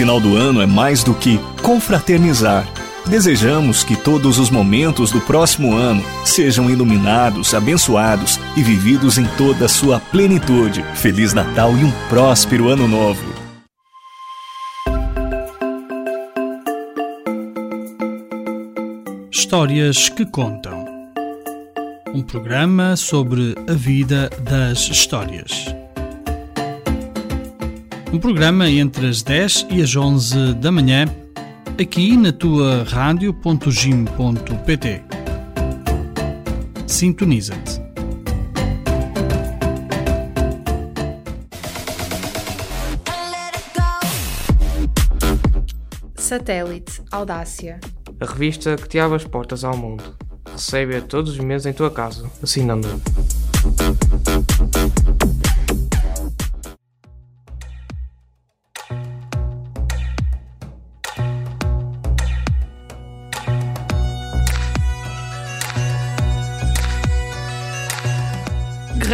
final do ano é mais do que confraternizar. Desejamos que todos os momentos do próximo ano sejam iluminados, abençoados e vividos em toda a sua plenitude. Feliz Natal e um próspero Ano Novo! Histórias que contam. Um programa sobre a vida das histórias. Um programa entre as 10 e as 11 da manhã, aqui na tua rádio.gim.pt. Sintoniza-te. Satélite Audácia. A revista que te abre as portas ao mundo. Recebe-a todos os meses em tua casa, assinando-a.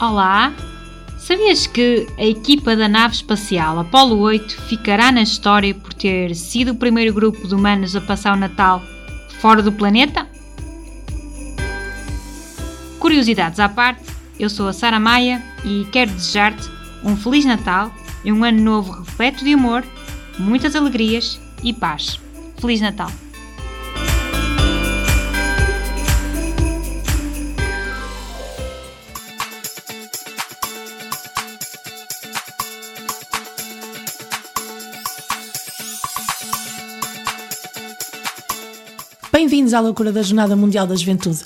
Olá! Sabias que a equipa da nave espacial Apollo 8 ficará na história por ter sido o primeiro grupo de humanos a passar o Natal fora do planeta? Curiosidades à parte, eu sou a Sara Maia e quero desejar-te um Feliz Natal e um ano novo repleto de amor, muitas alegrias e paz. Feliz Natal! Bem-vindos à loucura da Jornada Mundial da Juventude.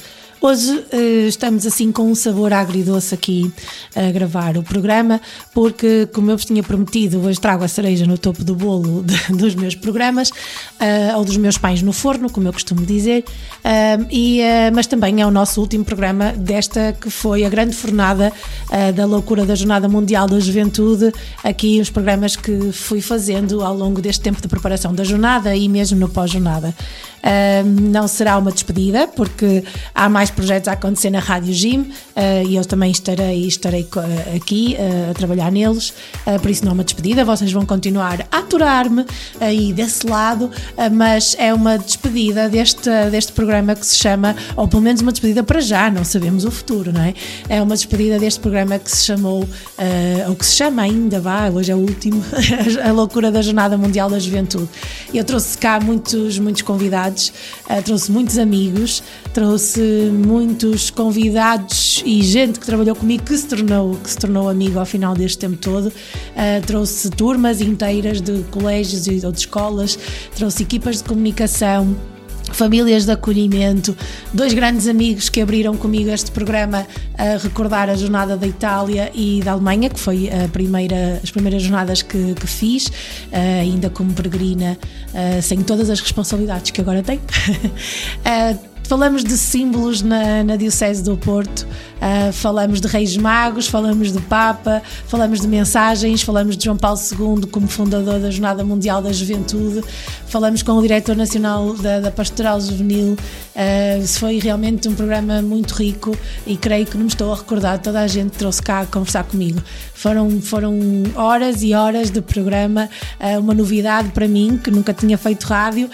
Hoje eh, estamos assim com um sabor agridoce aqui a gravar o programa, porque, como eu vos tinha prometido, hoje trago a cereja no topo do bolo de, dos meus programas, uh, ou dos meus pães no forno, como eu costumo dizer, uh, e, uh, mas também é o nosso último programa desta que foi a grande fornada da loucura da Jornada Mundial da Juventude, aqui os programas que fui fazendo ao longo deste tempo de preparação da jornada e mesmo no pós-jornada. não será uma despedida, porque há mais projetos a acontecer na Rádio Gym uh, e eu também estarei, estarei aqui uh, a trabalhar neles, uh, por isso não é uma despedida, vocês vão continuar a aturar-me aí desse lado, mas é uma despedida deste, deste programa que se chama, ou pelo menos uma despedida para já, não sabemos o futuro, não é? É uma despedida deste programa que se chamou, ou que se chama ainda, vá, hoje é o último, a loucura da Jornada Mundial da Juventude. Eu trouxe cá muitos, muitos convidados, trouxe muitos amigos, trouxe muitos convidados e gente que trabalhou comigo que se tornou, que se tornou amigo ao final deste tempo todo. Uh, trouxe turmas inteiras de colégios ou de escolas, trouxe equipas de comunicação famílias de acolhimento, dois grandes amigos que abriram comigo este programa a recordar a jornada da Itália e da Alemanha, que foi a primeira, as primeiras jornadas que, que fiz, uh, ainda como peregrina, uh, sem todas as responsabilidades que agora tenho. Falamos de símbolos na, na Diocese do Porto, uh, falamos de Reis Magos, falamos de Papa, falamos de mensagens, falamos de João Paulo II como fundador da Jornada Mundial da Juventude, falamos com o Diretor Nacional da, da Pastoral Juvenil. Uh, foi realmente um programa muito rico e creio que não me estou a recordar, toda a gente trouxe cá a conversar comigo. Foram, foram horas e horas de programa, uh, uma novidade para mim, que nunca tinha feito rádio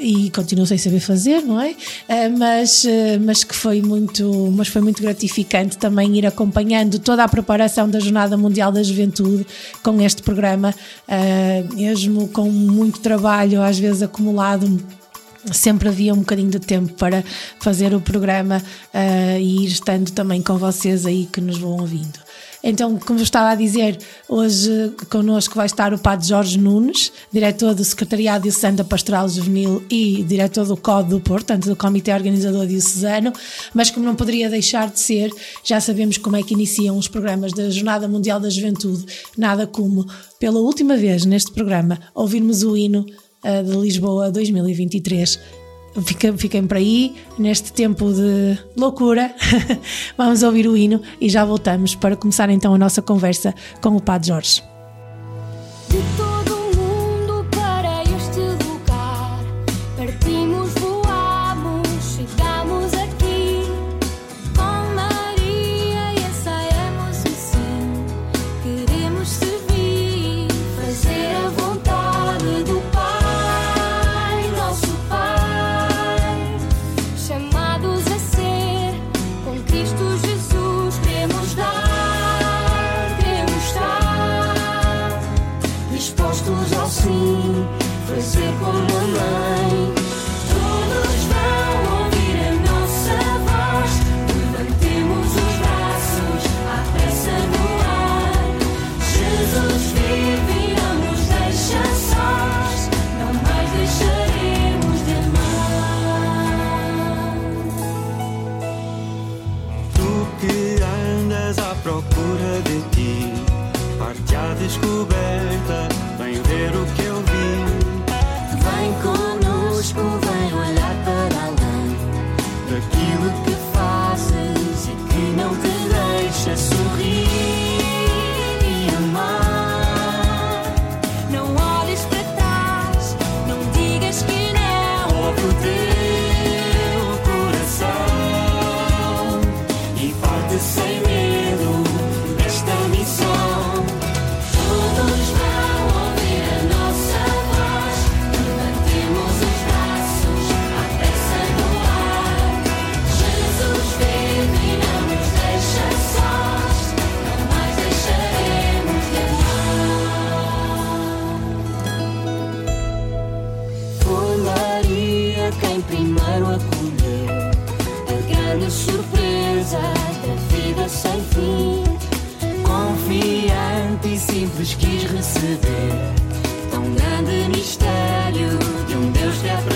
e continuo sem saber fazer, não é? Eh, mas, eh, mas que foi muito, mas foi muito gratificante também ir acompanhando toda a preparação da Jornada Mundial da Juventude com este programa, eh, mesmo com muito trabalho às vezes acumulado sempre havia um bocadinho de tempo para fazer o programa uh, e ir estando também com vocês aí que nos vão ouvindo. Então, como eu estava a dizer, hoje connosco vai estar o Padre Jorge Nunes, diretor do Secretariado Diocesano da Pastoral Juvenil e diretor do COD do Porto, portanto do Comitê Organizador Diocesano, mas como não poderia deixar de ser, já sabemos como é que iniciam os programas da Jornada Mundial da Juventude, nada como, pela última vez neste programa, ouvirmos o hino uh, de Lisboa 2023 Fiquem por aí, neste tempo de loucura. Vamos ouvir o hino e já voltamos para começar então a nossa conversa com o Padre Jorge. δική Παρτιά δυσκουμπέλη grande surpresa da vida sem fim. Confiante e simples quis receber tão grande mistério de um Deus que aprende.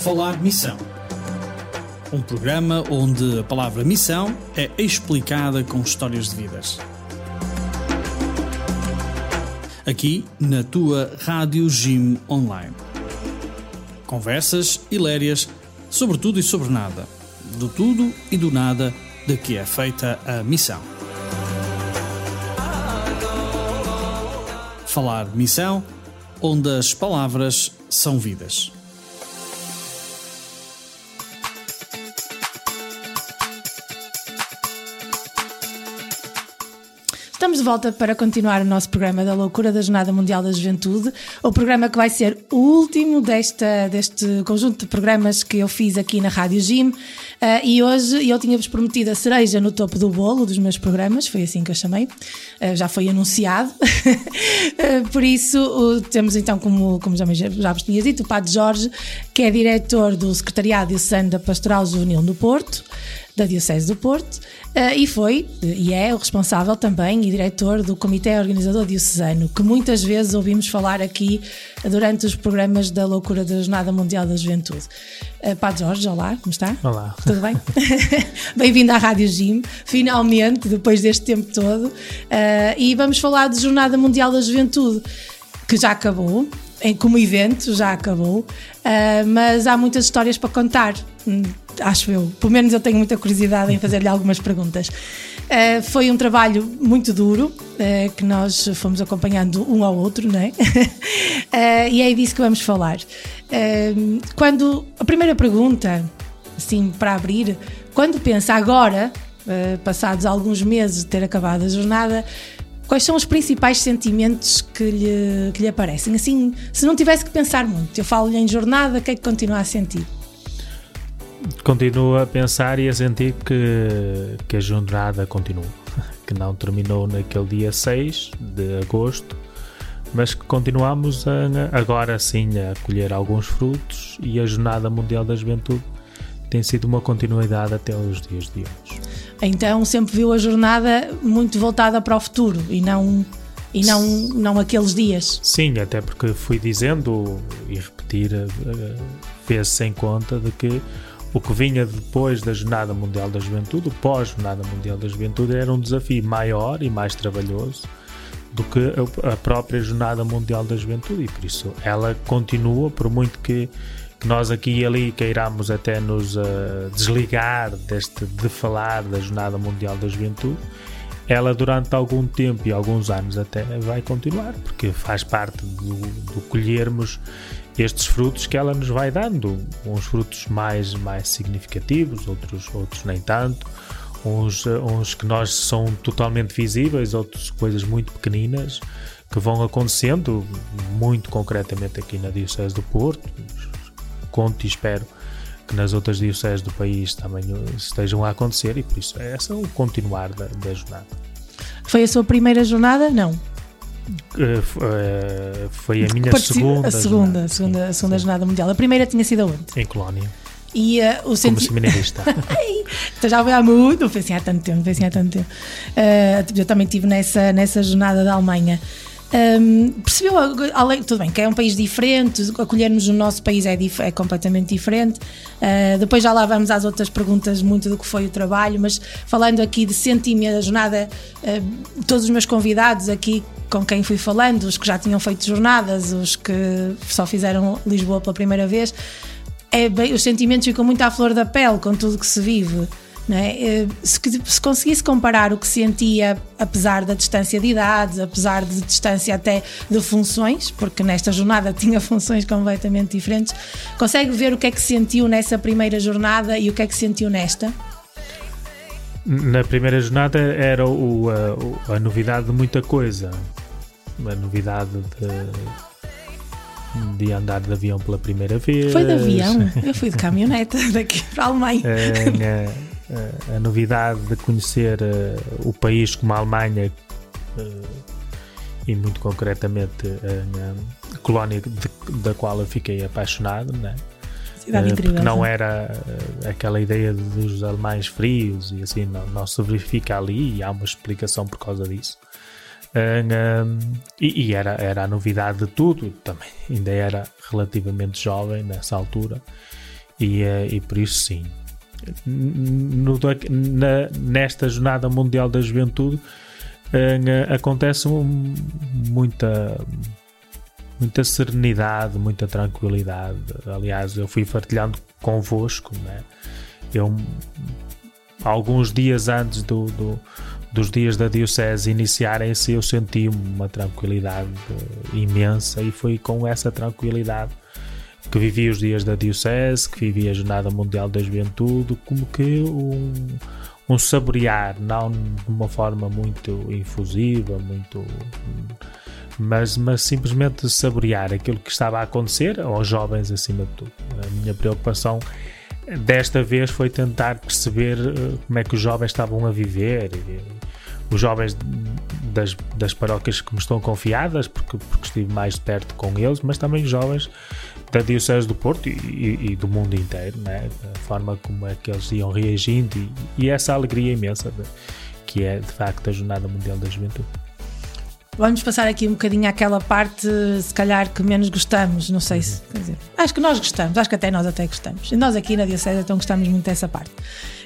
Falar Missão. Um programa onde a palavra missão é explicada com histórias de vidas. Aqui na tua Rádio Jim Online. Conversas hilarias sobre tudo e sobre nada. Do tudo e do nada de que é feita a missão. Falar Missão, onde as palavras são vidas. De volta para continuar o nosso programa da Loucura da Jornada Mundial da Juventude, o programa que vai ser o último desta, deste conjunto de programas que eu fiz aqui na Rádio Jim. Uh, e hoje eu tinha-vos prometido a cereja no topo do bolo dos meus programas, foi assim que eu chamei, uh, já foi anunciado. uh, por isso, temos então, como, como já, já vos tinha dito, o Padre Jorge, que é diretor do Secretariado Diocesano da Pastoral Juvenil no Porto da Diocese do Porto uh, e foi e é o responsável também e diretor do Comitê Organizador Diocesano, que muitas vezes ouvimos falar aqui durante os programas da Loucura da Jornada Mundial da Juventude. Uh, Padre Jorge, olá, como está? Olá. Tudo bem? Bem-vindo à Rádio Jim, finalmente, depois deste tempo todo. Uh, e vamos falar de Jornada Mundial da Juventude, que já acabou, como evento já acabou, mas há muitas histórias para contar, hum, acho eu. Pelo menos eu tenho muita curiosidade em fazer-lhe algumas perguntas. Uh, foi um trabalho muito duro uh, que nós fomos acompanhando um ao outro, não é? e é disso que vamos falar. quando a primeira pergunta, assim para abrir, quando pensa agora, passados alguns meses de ter acabado a jornada, Quais são os principais sentimentos que lhe, que lhe aparecem? Assim, se não tivesse que pensar muito, eu falo-lhe em jornada, o que é que continua a sentir? Continuo a pensar e a sentir que, que a jornada continua, que não terminou naquele dia 6 de agosto, mas que continuamos a, agora sim a colher alguns frutos e a Jornada Mundial da Juventude tem sido uma continuidade até os dias de hoje. Então sempre viu a jornada muito voltada para o futuro e não e não, não aqueles dias. Sim, até porque fui dizendo e repetir, eh, fez-se em conta de que o que vinha depois da Jornada Mundial da Juventude, o pós-Jornada Mundial da Juventude, era um desafio maior e mais trabalhoso do que a própria Jornada Mundial da Juventude. E por isso ela continua, por muito que que nós aqui e ali queiramos até nos uh, desligar deste de falar da Jornada Mundial da Juventude, ela durante algum tempo e alguns anos até vai continuar, porque faz parte do, do colhermos estes frutos que ela nos vai dando, uns frutos mais, mais significativos, outros, outros nem tanto, uns, uns que nós são totalmente visíveis, outros coisas muito pequeninas que vão acontecendo muito concretamente aqui na Diocese do Porto, conto e espero que nas outras dioceses do país também estejam a acontecer e por isso é esse é o continuar da, da jornada. Foi a sua primeira jornada? Não. Uh, uh, foi a minha segunda, a segunda, jornada, a segunda, a segunda jornada mundial. A primeira tinha sido onde? Em Colónia. E uh, o senti... Como seminarista. então já foi há muito, foi assim há tanto tempo, foi assim há tanto tempo. eu também estive nessa, nessa jornada da Alemanha. Um, percebeu, além, tudo bem, que é um país diferente, acolhermos no nosso país é, dif é completamente diferente. Uh, depois já lá vamos às outras perguntas, muito do que foi o trabalho, mas falando aqui de sentimento da jornada, uh, todos os meus convidados aqui com quem fui falando, os que já tinham feito jornadas, os que só fizeram Lisboa pela primeira vez, é bem, os sentimentos ficam muito à flor da pele com tudo que se vive. É? Eh, se, se, conseguisse comparar o que sentia, apesar da distância de idades, apesar de distância até de funções, porque nesta jornada tinha funções completamente diferentes, consegue ver o que é que sentiu nessa primeira jornada e o que é que sentiu nesta? Na primeira jornada era o, a, a novidade de muita coisa, a novidade de de andar de avião pela primeira vez. Foi de avião? Eu fui de caminhoneta daqui para a Alemanha. a, a, novidade de conhecer uh, o país como a Alemanha uh, e muito concretamente a, a colónia de, da qual eu fiquei apaixonado, né? Cidade porque não era aquela ideia dos alemães frios e assim, não, não se verifica ali e há uma explicação por causa disso. E, e era, era a novidade de tudo, também ainda era relativamente jovem nessa altura, e, e por isso sim. No, na, nesta Jornada Mundial da Juventude uh, acontece um, muita, muita serenidade, muita tranquilidade. Aliás, eu fui partilhando convosco, né? eu alguns dias antes do, do dos dias da Diocese iniciarem-se, eu senti uma tranquilidade imensa e foi com essa tranquilidade que vivi os dias da Diocese, que vivi a Jornada Mundial da Juventude, como que um, um saborear, não de uma forma muito infusiva, muito. Mas, mas simplesmente saborear aquilo que estava a acontecer aos jovens acima de tudo. A minha preocupação desta vez foi tentar perceber eh, como é que os jovens estavam a viver, os jovens das, das paróquias que me estão confiadas, porque, porque estive mais perto com eles, mas também jovens da Diocese do Porto e, e, e, do mundo inteiro, né? a forma como é que eles iam reagindo e, e essa alegria imensa de, que é de facto a Jornada Mundial da Juventude. Vamos passar aqui um bocadinho àquela parte, se calhar, que menos gostamos. Não sei se. Quer dizer, acho que nós gostamos, acho que até nós até gostamos. E nós aqui na Diocese então gostamos muito dessa parte.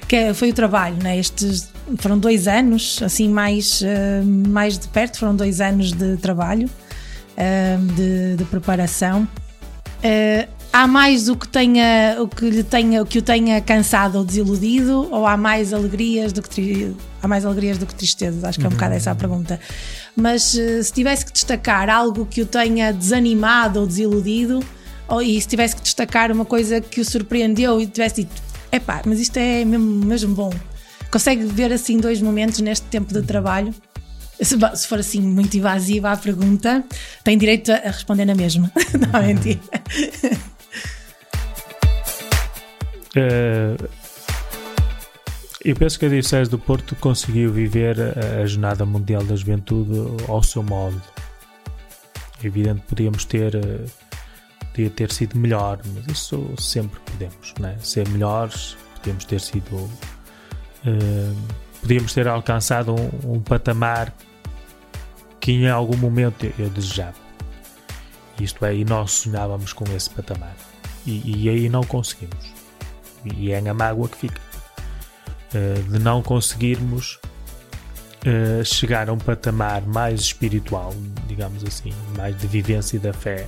Que é, foi o trabalho, né? Estes foram dois anos, assim, mais, uh, mais de perto, foram dois anos de trabalho, uh, de, de, preparação. Uh, há mais o que tenha o que lhe tenha o que o tenha cansado ou desiludido ou há mais alegrias do que há mais alegrias do que tristezas acho que é um uhum. bocado essa a pergunta mas se tivesse que destacar algo que o tenha desanimado ou desiludido ou, e se tivesse que destacar uma coisa que o surpreendeu e tivesse dito epá, mas isto é mesmo, mesmo bom consegue ver assim dois momentos neste tempo de trabalho se, se for assim muito invasiva a pergunta, tem direito a responder na mesma. Não, mentira. Uh, eu penso que a Diocese do Porto conseguiu viver a Jornada Mundial da Juventude ao seu modo. É evidente podíamos ter eh, podia ter sido melhor, mas isso sempre podemos, né? ser melhores, podíamos ter sido uh, podíamos ter alcançado um, um, patamar que em algum momento eu, eu desejava. Isto é, e nós sonhávamos com esse patamar. E, e aí não conseguimos e é a mágoa que fica uh, de não conseguirmos uh, chegar a um patamar mais espiritual, digamos assim, mais de vivência da fé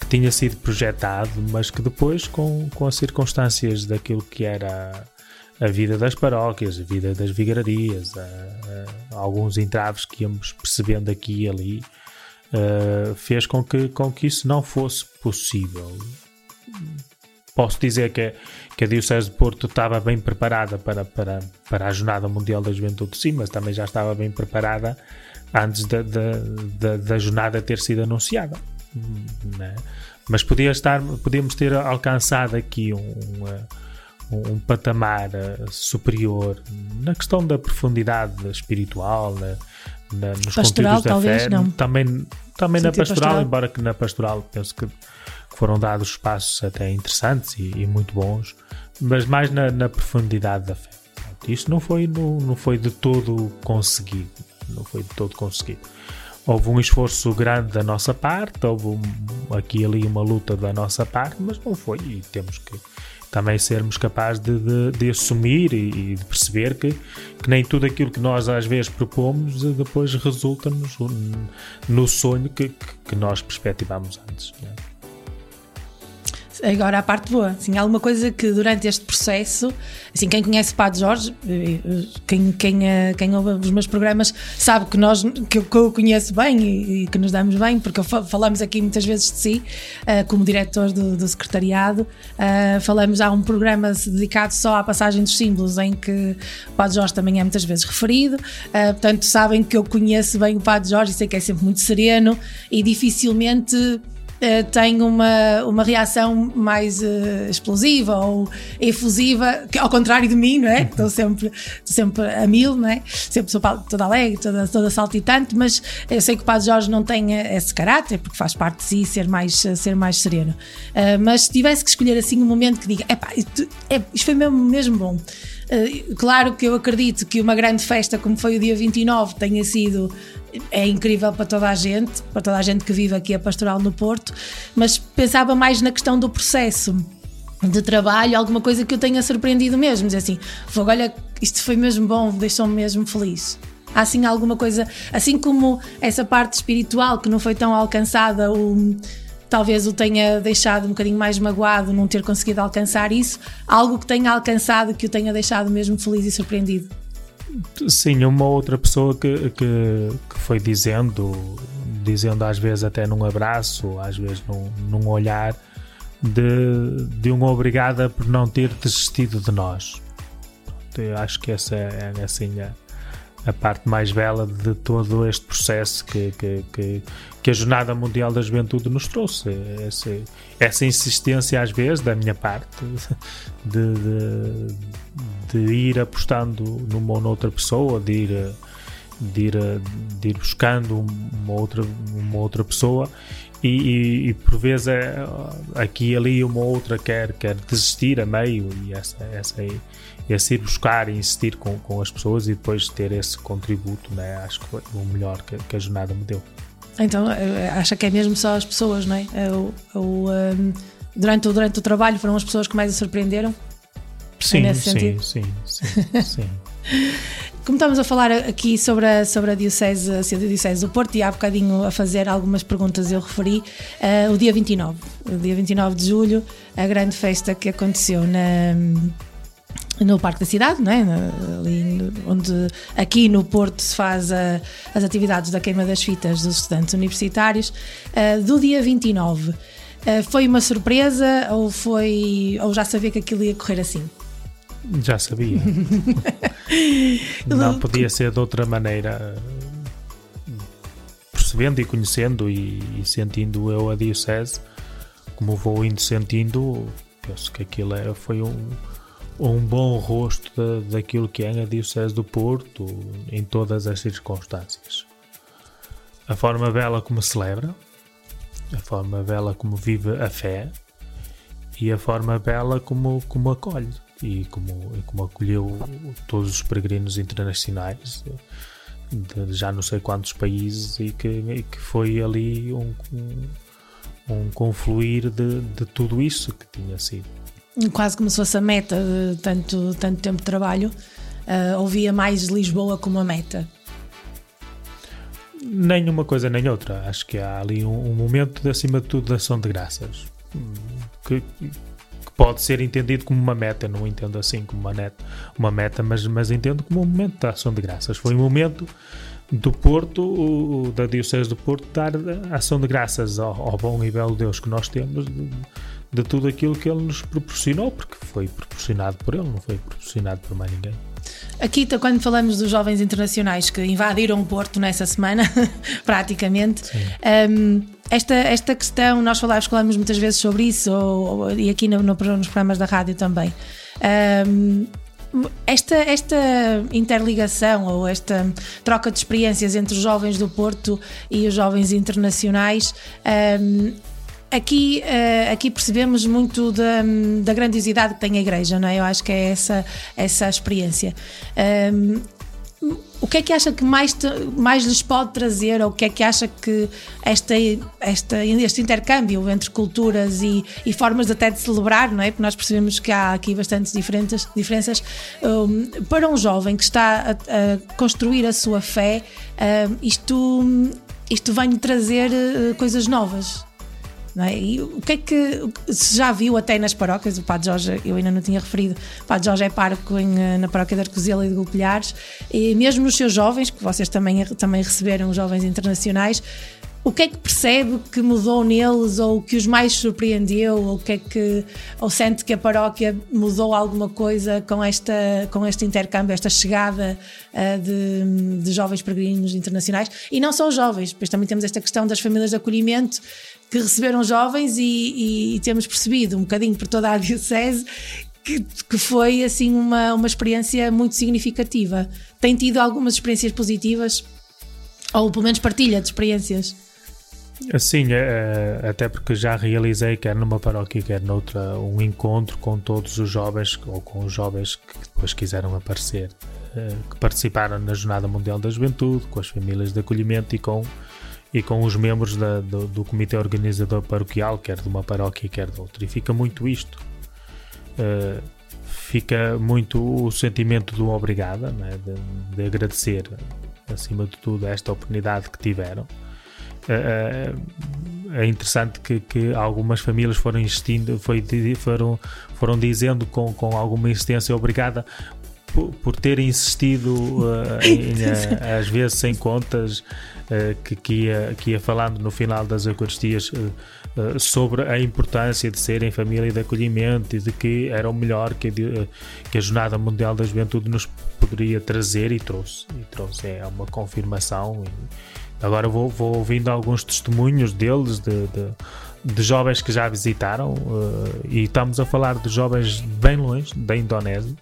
que tinha sido projetado, mas que depois, com, com as circunstâncias daquilo que era a vida das paróquias, a vida das vigararias, a, a, alguns entraves que íamos percebendo aqui e ali, uh, fez com que, com que isso não fosse possível posso dizer que, que a Diocese de Porto estava bem preparada para, para, para a Jornada Mundial da Juventude, sim, mas também já estava bem preparada antes da, da, da, da jornada ter sido anunciada. Né? Mas podia estar, podíamos ter alcançado aqui um, um, um patamar eh, superior na questão da profundidade espiritual, na, na, nos pastoral, conteúdos da talvez, fé, não. também, também na pastoral, pastoral, embora que na pastoral penso que foram dados passos até interessantes e, e muito bons, mas mais na, na profundidade da fé. Isto não foi, não, não foi de todo conseguido. Não foi de todo conseguido. Houve um esforço grande da nossa parte, houve um, aqui e ali uma luta da nossa parte, mas não foi. E temos que também sermos capazes de, de, de assumir e, e, de perceber que, que nem tudo aquilo que nós às vezes propomos depois resulta-nos no sonho que, que, que nós perspectivamos antes. Né? Agora a parte boa. Assim, alguma coisa que durante este processo, assim, quem conhece o Padre Jorge, eh, eh, quem, quem, eh, quem ouve os meus programas, sabe que, nós, que, eu, que eu conheço bem e, e, que nos damos bem, porque falamos aqui muitas vezes de si, uh, como diretor do, do secretariado. Uh, falamos, há um programa dedicado só à passagem dos símbolos, em que o Padre Jorge também é muitas vezes referido. Uh, portanto, sabem que eu conheço bem o Padre Jorge e sei que é sempre muito sereno e dificilmente uh, tem uma, uma reação mais uh, explosiva ou efusiva, que, ao contrário de mim, não é? Estou sempre, sempre a mil, não é? Sempre sou toda alegre, toda, toda saltitante, mas eu sei que o Padre Jorge não tem esse caráter, porque faz parte de si ser mais, ser mais sereno. Uh, mas se tivesse que escolher assim um momento que diga, epá, isto, é, isto foi mesmo, mesmo bom. Uh, claro que eu acredito que uma grande festa como foi o dia 29 tenha sido é incrível para toda a gente, para toda a gente que vive aqui a Pastoral no Porto, mas pensava mais na questão do processo de trabalho, alguma coisa que eu tenha surpreendido mesmo, dizer assim, olha, isto foi mesmo bom, deixou-me mesmo feliz. Há assim alguma coisa, assim como essa parte espiritual que não foi tão alcançada, o, talvez o tenha deixado um bocadinho mais magoado não ter conseguido alcançar isso, algo que tenha alcançado que o tenha deixado mesmo feliz e surpreendido. Sim, uma outra pessoa que, que, que, foi dizendo, dizendo às vezes até num abraço, às vezes num, num olhar, de, de uma obrigada por não ter desistido de nós. Eu acho que essa é, é assim a, a parte mais bela de todo este processo que, que, que, que, a Jornada Mundial da Juventude nos trouxe. Essa, essa insistência, às vezes, da minha parte, de, de, de ir apostando numa ou noutra pessoa, de ir, de ir, de ir buscando uma outra, uma outra pessoa. E, e, e, por vezes é, aqui e ali uma outra quer, quer desistir a meio e essa, essa aí esse ir buscar e insistir com, com as pessoas e depois ter esse contributo, né? acho que foi o melhor que, que a jornada me deu. Então, eh, acha que é mesmo só as pessoas, não é? é o, um, durante, o, durante o trabalho foram as pessoas que mais a surpreenderam? Sim, é sim, sim, sim, sim. Como estamos a falar aqui sobre a, sobre a, Diocese, a Diocese do Porto e há bocadinho a fazer algumas perguntas, eu referi uh, o dia 29, o dia 29 de julho, a grande festa que aconteceu na no Parque da Cidade, não é? Ali onde aqui no Porto se faz a, as atividades da queima das fitas dos estudantes universitários, uh, do dia 29. Uh, foi uma surpresa ou foi ou já sabia que aquilo ia correr assim? Já sabia. Não podia ser de outra maneira. Percebendo e conhecendo e, e sentindo eu a Diocese, como vou indo sentindo, penso que aquilo é, foi um um bom rosto da, daquilo que é a Diocese do Porto em todas as circunstâncias. A forma bela como celebra, a forma bela como vive a fé e a forma bela como, como acolhe e como, como acolheu todos os peregrinos internacionais de já não sei quantos países e que, e que foi ali um, um, um confluir de, de tudo isso que tinha sido quase como se fosse a meta de tanto, tanto tempo de trabalho, uh, ouvia mais Lisboa como a meta. Nem uma coisa nem outra. Acho que há ali um, um momento, de, acima de tudo, de ação de graças. Que, que, pode ser entendido como uma meta. Não entendo assim como uma, net, uma meta, mas, mas entendo como um momento de ação de graças. Foi um momento do Porto, o, da Diocese do Porto, dar ação de graças ao, ao bom e belo Deus que nós temos. De, de tudo aquilo que ele nos proporcionou, porque foi proporcionado por ele, não foi proporcionado por mais ninguém. Aqui, quando falamos dos jovens internacionais que invadiram o Porto nessa semana, praticamente, um, esta, esta questão, nós falamos, falamos muitas vezes sobre isso, ou, ou, e aqui no, no, nos programas da rádio também. Um, esta, esta interligação ou esta troca de experiências entre os jovens do Porto e os jovens internacionais um, aqui, uh, aqui percebemos muito da, da grandiosidade que tem a Igreja, não é? Eu acho que é essa, essa experiência. Um, o que é que acha que mais, te, mais lhes pode trazer, ou o que é que acha que esta, esta, este intercâmbio entre culturas e, e formas até de celebrar, não é? Porque nós percebemos que há aqui bastantes diferentes, diferenças. Um, para um jovem que está a, a construir a sua fé, um, isto, isto vem-lhe trazer uh, coisas novas. Não é? E o que é que se já viu até nas paróquias? O Padre Jorge, eu ainda não tinha referido, o Padre Jorge é pároco em, eh, na paróquia de Arcozela e de Golpilhares, e mesmo nos seus jovens, que vocês também, também receberam, jovens internacionais, o que é que percebe que mudou neles ou que os mais surpreendeu ou que é que ou sente que a paróquia mudou alguma coisa com esta com este intercâmbio esta chegada uh, de, de jovens peregrinos internacionais e não só os jovens pois também temos esta questão das famílias de acolhimento que receberam jovens e, e, e temos percebido um bocadinho por toda a Diocese que, que, foi assim uma, uma experiência muito significativa. Tem tido algumas experiências positivas? Ou pelo menos partilha de experiências? Sim, é, até porque já realizei, quer numa paróquia, quer noutra, um encontro com todos os jovens ou com os jovens que depois quiseram aparecer, eh, que participaram na Jornada Mundial da Juventude, com as famílias de acolhimento e com, e com os membros da, do, do comitê organizador paroquial, quer de uma paróquia, quer de outra. E fica muito isto. Uh, fica muito o sentimento do obrigada, né? de, de agradecer, acima de tudo, esta oportunidade que tiveram é, é interessante que, que, algumas famílias foram insistindo, foi, foram, foram dizendo com, com alguma insistência obrigada por, por ter insistido uh, em, uh, às vezes sem contas uh, que, que, ia, que ia falando no final das Eucaristias sobre a importância de serem família e de acolhimento e de que era o melhor que a, que a Jornada Mundial da Juventude nos poderia trazer e trouxe. E trouxe é uma confirmação. E, Agora vou, vou ouvindo alguns testemunhos deles, de, de, de jovens que já visitaram, uh, e estamos a falar de jovens bem longe, da Indonésia.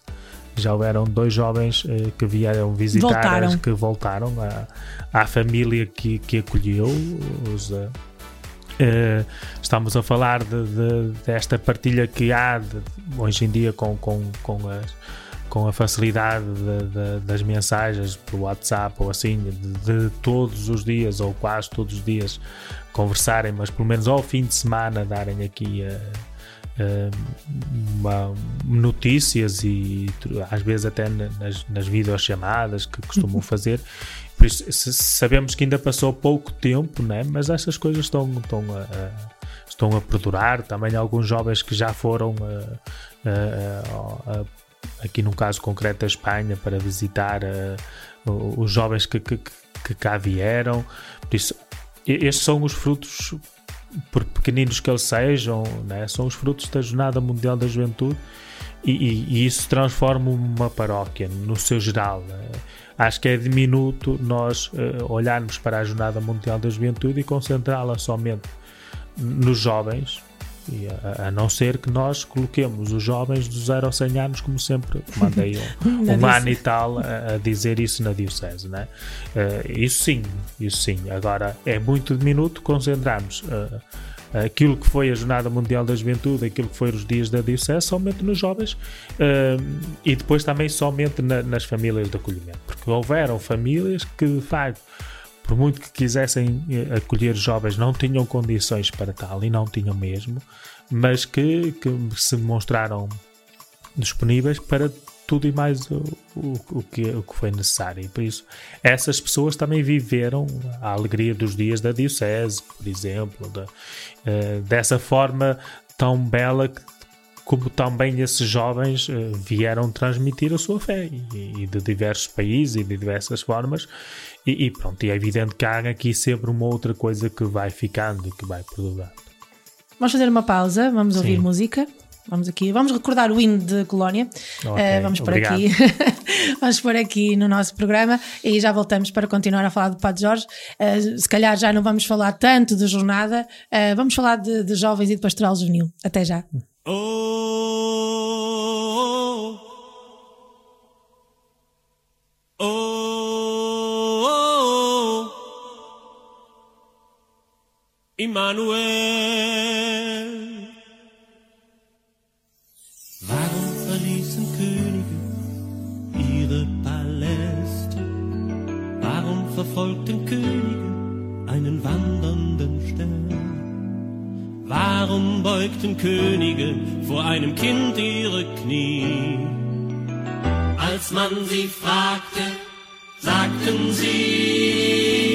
Já houveram dois jovens uh, que vieram visitar, voltaram. que voltaram à, à família que, que acolheu. Os, uh, estamos a falar de, de, desta partilha que há hoje em dia com, com, com as com a facilidade de, de, das mensagens por WhatsApp ou assim, de, de, todos os dias ou quase todos os dias conversarem, mas pelo menos ao fim de semana darem aqui uh, uh, uma, notícias e às vezes até nas, nas videochamadas que costumam fazer. Por isso, sabemos que ainda passou pouco tempo, né? mas essas coisas estão, estão a, estão a perdurar. Também alguns jovens que já foram a, aqui num caso concreto da Espanha, para visitar os jovens que, que, que, cá vieram. Por isso, estes são os frutos, por pequeninos que eles sejam, né? são os frutos da Jornada Mundial da Juventude e, e, e isso transforma uma paróquia no seu geral. Né? Acho que é diminuto nós uh, olharmos para a Jornada Mundial da Juventude e concentrá-la somente nos jovens, a, a, não ser que nós coloquemos os jovens dos 0 a 100 anos, como sempre mandei um, um ano e tal a, a, dizer isso na Diocese. Né? Uh, isso sim, isso sim. Agora é muito diminuto concentrarmos. Uh, aquilo que foi a Jornada Mundial da Juventude, aquilo que foram os dias da Diocese, somente nos jovens uh, e depois também somente na, nas famílias de acolhimento, porque houveram famílias que de facto por muito que quisessem eh, acolher jovens, não tinham condições para tal e não tinham mesmo, mas que, que se mostraram disponíveis para tudo e mais o, o, o, que, o que foi necessário. E por isso, essas pessoas também viveram a alegria dos dias da Diocese, por exemplo, uh, dessa forma tão bela que como também esses jovens uh, vieram transmitir a sua fé e, de diversos países e de diversas formas e, e, pronto, e é evidente que há aqui sempre uma outra coisa que vai ficando e que vai perdurando. Vamos fazer uma pausa, vamos Sim. ouvir música. Vamos aqui, vamos recordar o hino de Colónia. Okay, uh, vamos por obrigado. aqui, vamos por aqui no nosso programa e já voltamos para continuar a falar do Padre Jorge. Uh, se calhar já não vamos falar tanto de jornada, uh, vamos falar de, de jovens e de pastoral juvenil. Até já. Oh, oh, oh, Emmanuel. Warum verließen Könige ihre Paläste? Warum verfolgten Könige einen wandernden Stern? Warum beugten Könige vor einem Kind ihre Knie? Als man sie fragte, sagten sie,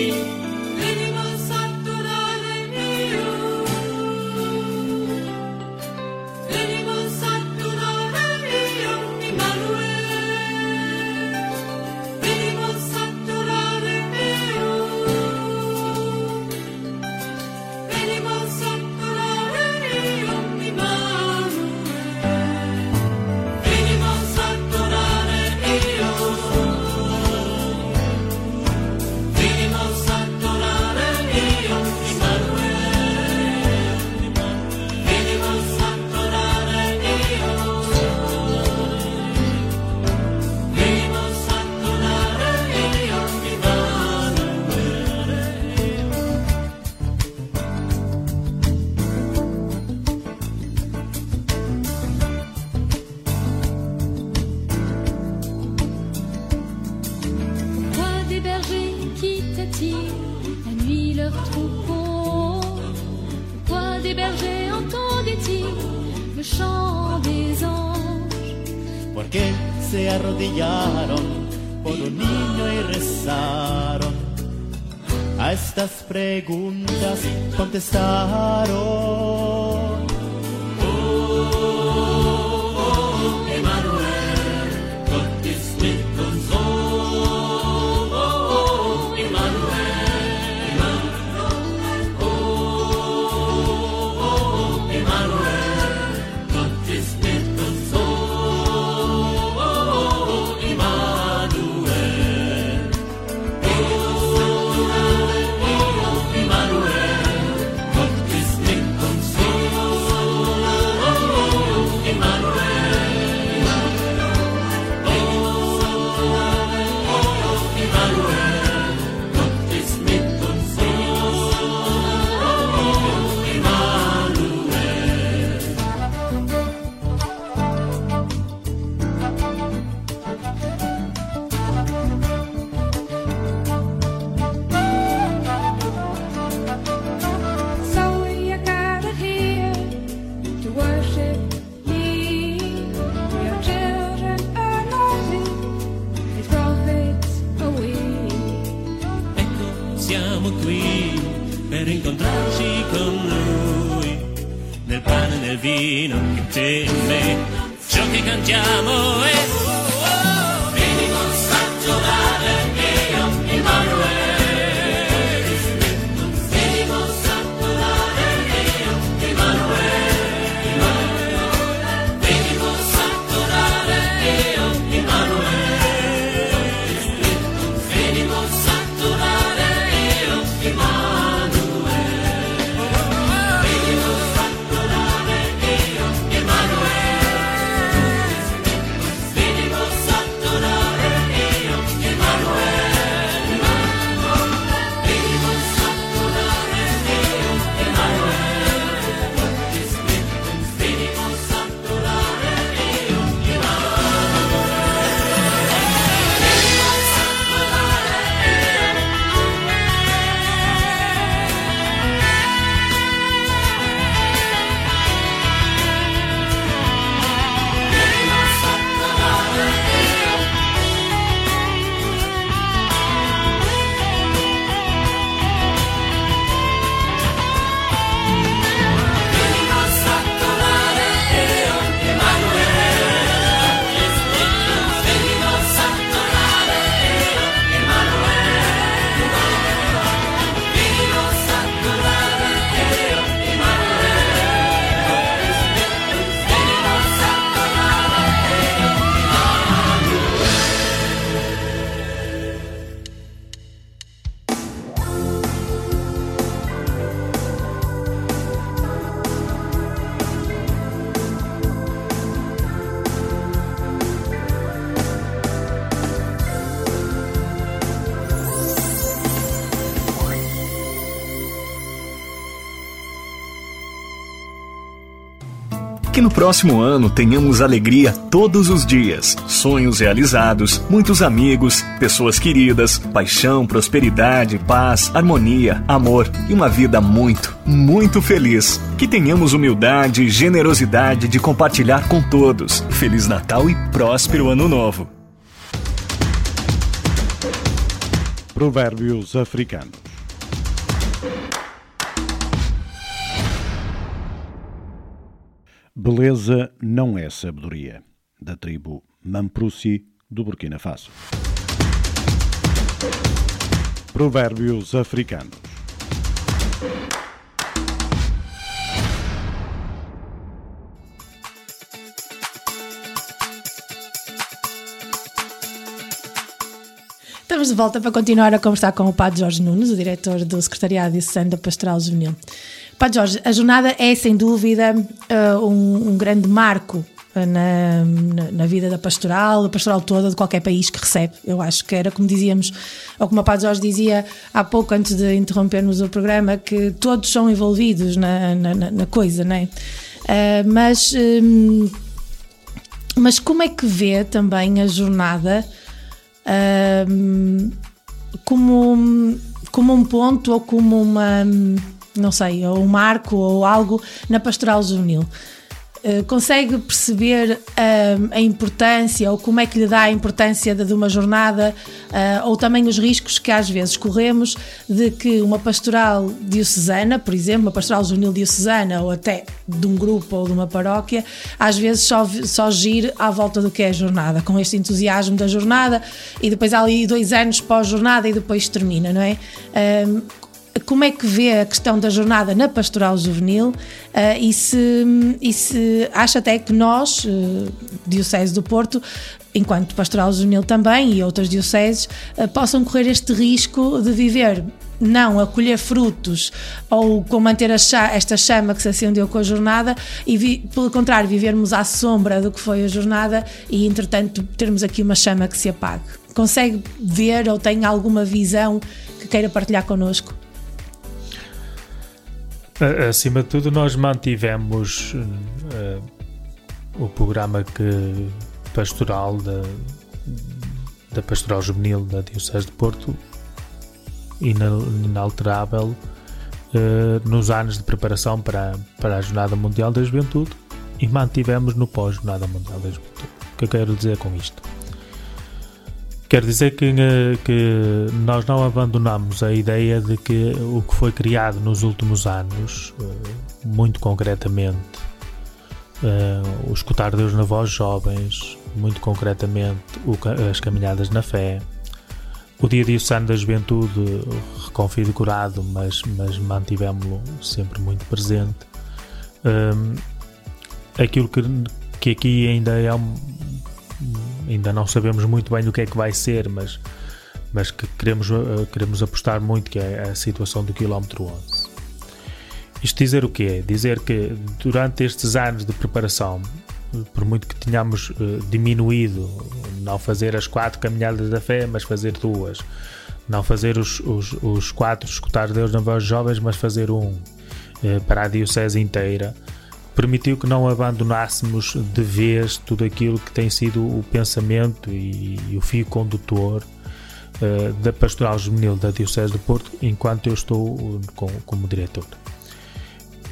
próximo ano tenhamos alegria todos os dias, sonhos realizados, muitos amigos, pessoas queridas, paixão, prosperidade, paz, harmonia, amor e uma vida muito, muito feliz. Que tenhamos humildade e generosidade de compartilhar com todos. Feliz Natal e próspero Ano Novo. Provérbios africanos. Beleza não é sabedoria. Da tribo Mamprussi do Burkina Faso. Provérbios africanos. Estamos de volta para continuar a conversar com o Padre Jorge Nunes, o diretor do Secretariado Diocesano da Pastoral Juvenil. Padre Jorge, a jornada é sem dúvida uh, um, um grande marco uh, na, na, vida da pastoral, da pastoral toda, de qualquer país que recebe. Eu acho que era como dizíamos, ou como o Padre Jorge dizia há pouco, antes de interrompermos o programa, que todos são envolvidos na, na, na coisa, não é? Uh, mas, um, mas como é que vê também a jornada? Como, como um ponto ou como uma, não sei, ou um marco ou algo na pastoral juvenil. Uh, consegue perceber uh, a importância ou como é que lhe dá a importância de, uma jornada uh, ou também os riscos que às vezes corremos de que uma pastoral diocesana, por exemplo, uma pastoral juvenil diocesana ou até de um grupo ou de uma paróquia, às vezes só, só gire à volta do que é a jornada, com este entusiasmo da jornada e depois há ali dois anos pós-jornada e depois termina, não é? Como é que vê a questão da jornada na pastoral juvenil uh, e, se, e se acha até que nós, uh, Diocese do Porto, enquanto pastoral juvenil também e outras dioceses, uh, possam correr este risco de viver não a colher frutos ou com manter esta chama que se acendeu com a jornada e pelo contrário vivermos à sombra do que foi a jornada e entretanto termos aqui uma chama que se apague. Consegue ver ou tem alguma visão que queira partilhar connosco? Acima de tudo, nós mantivemos uh, o programa que pastoral da, da Pastoral Juvenil da Diocese de Porto inalterável uh, nos anos de preparação para, para a Jornada Mundial da Juventude e mantivemos no pós-Jornada Mundial da Juventude. O que eu quero dizer com isto? Quer dizer que, eh, que nós não abandonamos a ideia de que o que foi criado nos últimos anos, eh, muito concretamente, eh, o escutar Deus na voz jovens, muito concretamente as caminhadas na fé, o Dia Diocesano da Juventude reconfigurado, mas, mas mantivemos-lo sempre muito presente. aquilo que, que aqui ainda é um, ainda não sabemos muito bem o que é que vai ser, mas, mas que queremos, uh, queremos apostar muito, que é a situação do quilómetro 11. Isto dizer o quê? Dizer que durante estes anos de preparação, por muito que tenhamos uh, diminuído, não fazer as quatro caminhadas da fé, mas fazer duas, não fazer os, os, os quatro escutar Deus na voz jovens, mas fazer um uh, para a diocese inteira, permitiu que não abandonássemos de vez tudo aquilo que tem sido o pensamento e, e o fio condutor uh, da Pastoral Juvenil da Diocese de Porto, enquanto eu estou com, como diretor.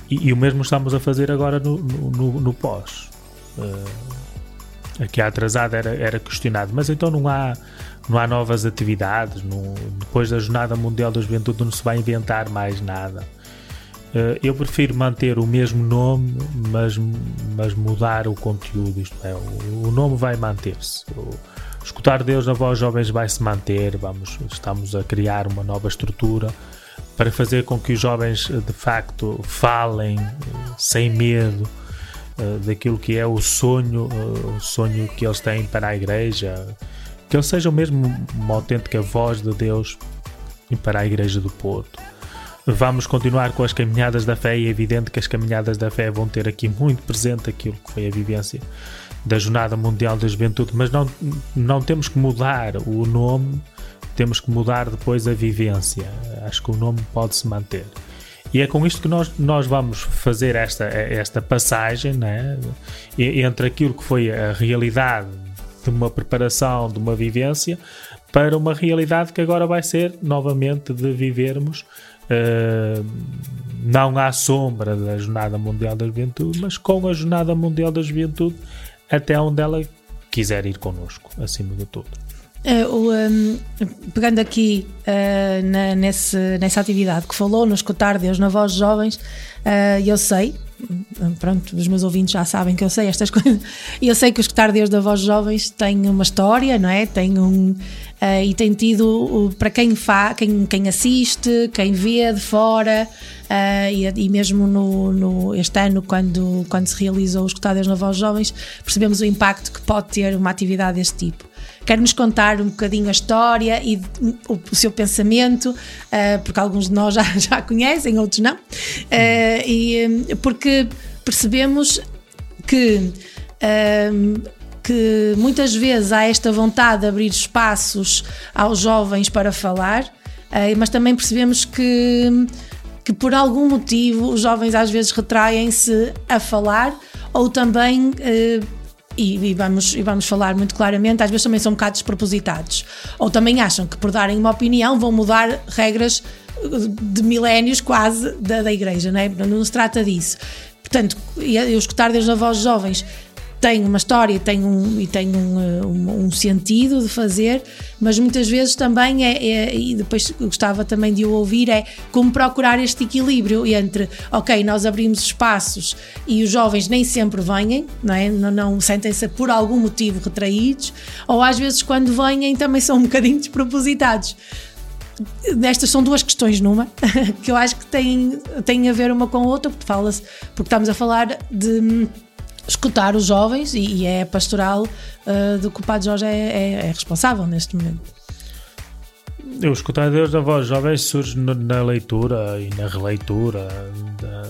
E, e, o mesmo estamos a fazer agora no, no, no pós. Uh, aqui a atrasada era, era questionado, mas então não há, não há novas atividades, depois da Jornada Mundial da Juventude não se vai inventar mais nada. Uh, eu prefiro manter o mesmo nome, mas, mas mudar o conteúdo. Isto é, o, o nome vai manter-se. Escutar Deus na voz jovens vai se manter. Vamos, estamos a criar uma nova estrutura para fazer com que os jovens de facto falem uh, sem medo uh, daquilo que é o sonho, o sonho que eles têm para a igreja, que eles sejam mesmo uma autêntica voz de Deus para a igreja do Porto. Vamos continuar com as caminhadas da fé e é evidente que as caminhadas da fé vão ter aqui muito presente aquilo que foi a vivência da Jornada Mundial da Juventude, mas não, não temos que mudar o nome, temos que mudar depois a vivência. Acho que o nome pode se manter. E é com isto que nós, nós vamos fazer esta, esta passagem né, entre aquilo que foi a realidade de uma preparação, de uma vivência, para uma realidade que agora vai ser novamente de vivermos Uh, não à sombra da Jornada Mundial da Juventude, mas com a Jornada Mundial da Juventude até onde ela quiser ir connosco, acima de tudo. Uh, o, um, pegando aqui uh, na, nesse, nessa atividade que falou, no escutar Deus na voz jovens, eu sei, pronto, os meus ouvintes já sabem que eu sei estas coisas, e eu sei que o escutar Deus da voz jovens tem uma história, não é? Tem um, Uh, e tem tido, uh, para quem, fa, quem, quem assiste, quem vê de fora, uh, e, e, mesmo no, no, este ano, quando, quando se realizou os Escutadas na Voz Jovens, percebemos o impacto que pode ter uma atividade deste tipo. Quer-nos contar um bocadinho a história e o, o seu pensamento, porque alguns de nós já, já conhecem, outros não, e, porque percebemos que que muitas vezes há esta vontade de abrir espaços aos jovens para falar, eh, mas também percebemos que, que por algum motivo os jovens às vezes retraem-se a falar ou também eh, e, e vamos, e vamos falar muito claramente, às vezes também são um bocado despropositados. Ou também acham que por darem uma opinião vão mudar regras eh, de milénios quase da, da igreja, não, é? não se trata disso. Portanto, eu escutar desde a voz de jovens tem uma história tem um, e tem um, eh, um, um, sentido de fazer, mas muitas vezes também é, é, e depois gostava também de o ouvir, é como procurar este equilíbrio entre, ok, nós abrimos espaços e os jovens nem sempre vêm, não, é? não, não sentem-se por algum motivo retraídos, ou às vezes quando vêm também são um bocadinho despropositados. Estas são duas questões numa, que eu acho que têm, têm a ver uma com a outra, porque, fala porque estamos a falar de escutar os jovens e, e é pastoral uh, do que o Padre Jorge é, é, é, responsável neste momento. O escutar Deus da voz jovens surge na leitura e na releitura da,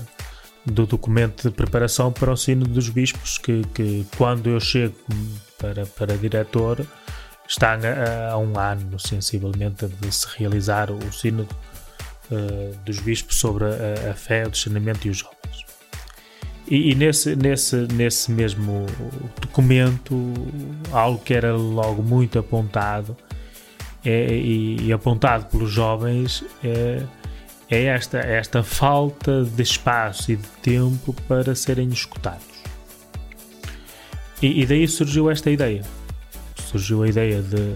do documento de preparação para o sino dos bispos que, que quando eu chego para, para diretor está a, a um ano sensivelmente de se realizar o sino uh, dos bispos sobre a, a fé, o discernimento e os jovens. E, e, nesse, nesse, nesse mesmo documento, algo que era logo muito apontado é, e, e, apontado pelos jovens é, é esta, esta falta de espaço e de tempo para serem escutados. E, e daí surgiu esta ideia. Surgiu a ideia de,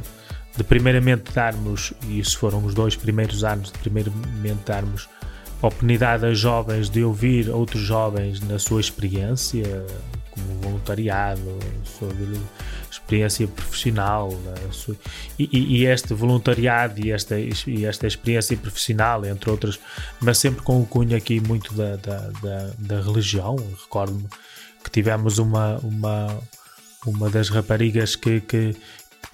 de primeiramente darmos, e isso foram os dois primeiros anos, de primeiramente darmos oportunidade a jovens de ouvir outros jovens na sua experiência, como voluntariado, sobre experiência profissional. Sua, e, e, este voluntariado e esta, e esta experiência profissional, entre outras, mas sempre com o cunho aqui muito da, da, da, da religião. Recordo-me que tivemos uma, uma, uma das raparigas que, que,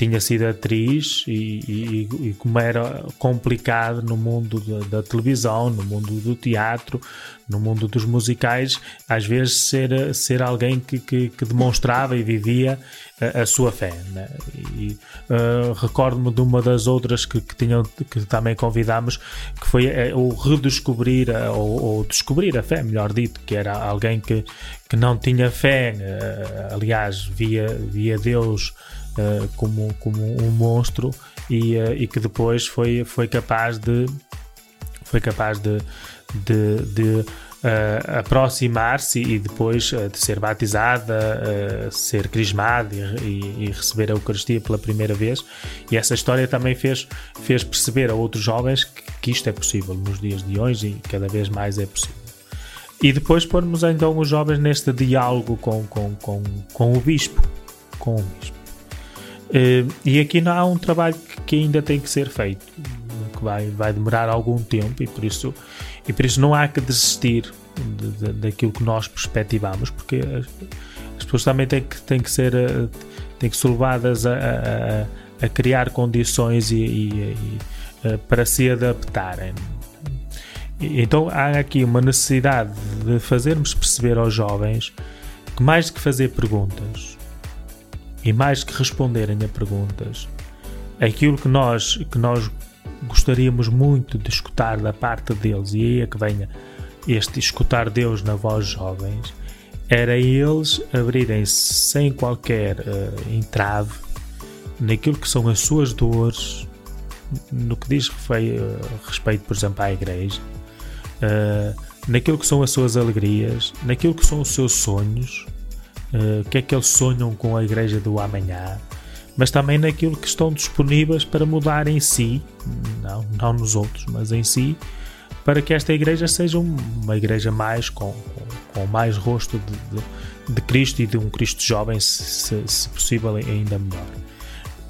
tinha sido atriz e, e, e, como era complicado no mundo da, da, televisão, no mundo do teatro, no mundo dos musicais, às vezes ser, ser alguém que, que, que demonstrava e vivia a, a sua fé. Né? E uh, recordo-me de uma das outras que, que, tinham, que também convidámos, que foi uh, o redescobrir uh, ou, ou, descobrir a fé, melhor dito, que era alguém que, que não tinha fé, uh, aliás, via, via Deus uh, como, como um monstro e, uh, e que depois foi, foi capaz de foi capaz de, de, de uh, aproximar-se e depois de ser batizada, ser crismada e, e, receber a Eucaristia pela primeira vez. E essa história também fez, fez perceber a outros jovens que, que isto é possível nos dias de hoje e cada vez mais é possível. E depois pormos então os jovens neste diálogo com, com, com, com o bispo. Com o bispo. Uh, e aqui não há um trabalho que, ainda tem que ser feito, que vai, vai demorar algum tempo e por isso, e por isso não há que desistir de, de, daquilo que nós perspectivamos, porque as, as, pessoas também têm que, têm que ser uh, têm que ser levadas a, a, a criar condições e, e, e uh, para se adaptarem. Então há aqui uma necessidade de fazermos perceber aos jovens que mais do que fazer perguntas, e mais que responderem a perguntas, aquilo que nós, que nós gostaríamos muito de escutar da parte deles, e aí é que venha este escutar Deus na voz jovens, era eles abrirem-se sem qualquer uh, entrave naquilo que são as suas dores, no que diz uh, respeito, por exemplo, à igreja, uh, naquilo que são as suas alegrias, naquilo que são os seus sonhos, uh, o que é que eles sonham com a igreja do amanhã, mas também naquilo que estão disponíveis para mudar em si, não, não nos outros, mas em si, para que esta igreja seja uma igreja mais com, com, com mais rosto de, de, de, Cristo e de um Cristo jovem, se, se possível, ainda melhor.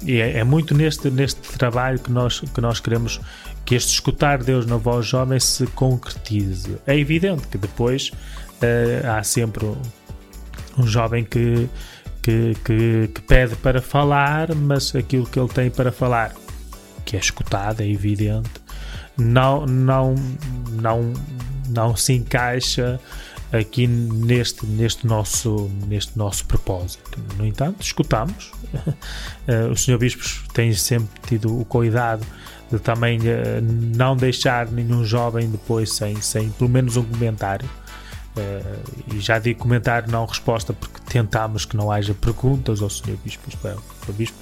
E é, é, muito neste, neste trabalho que nós, que nós queremos que este escutar Deus na voz jovem se concretize. É evidente que depois uh, há sempre um jovem que, que, que, que, pede para falar, mas aquilo que ele tem para falar, que é escutado, é evidente, não, não, não, não se encaixa aqui neste, neste, nosso, neste nosso propósito. No entanto, escutamos. O Sr. Bispo tem sempre tido o cuidado de também eh, não deixar nenhum jovem depois sem, sem pelo menos um comentário eh, e já digo comentário, não resposta, porque tentamos que não haja perguntas ao Sr. Bispo. É, o Bispo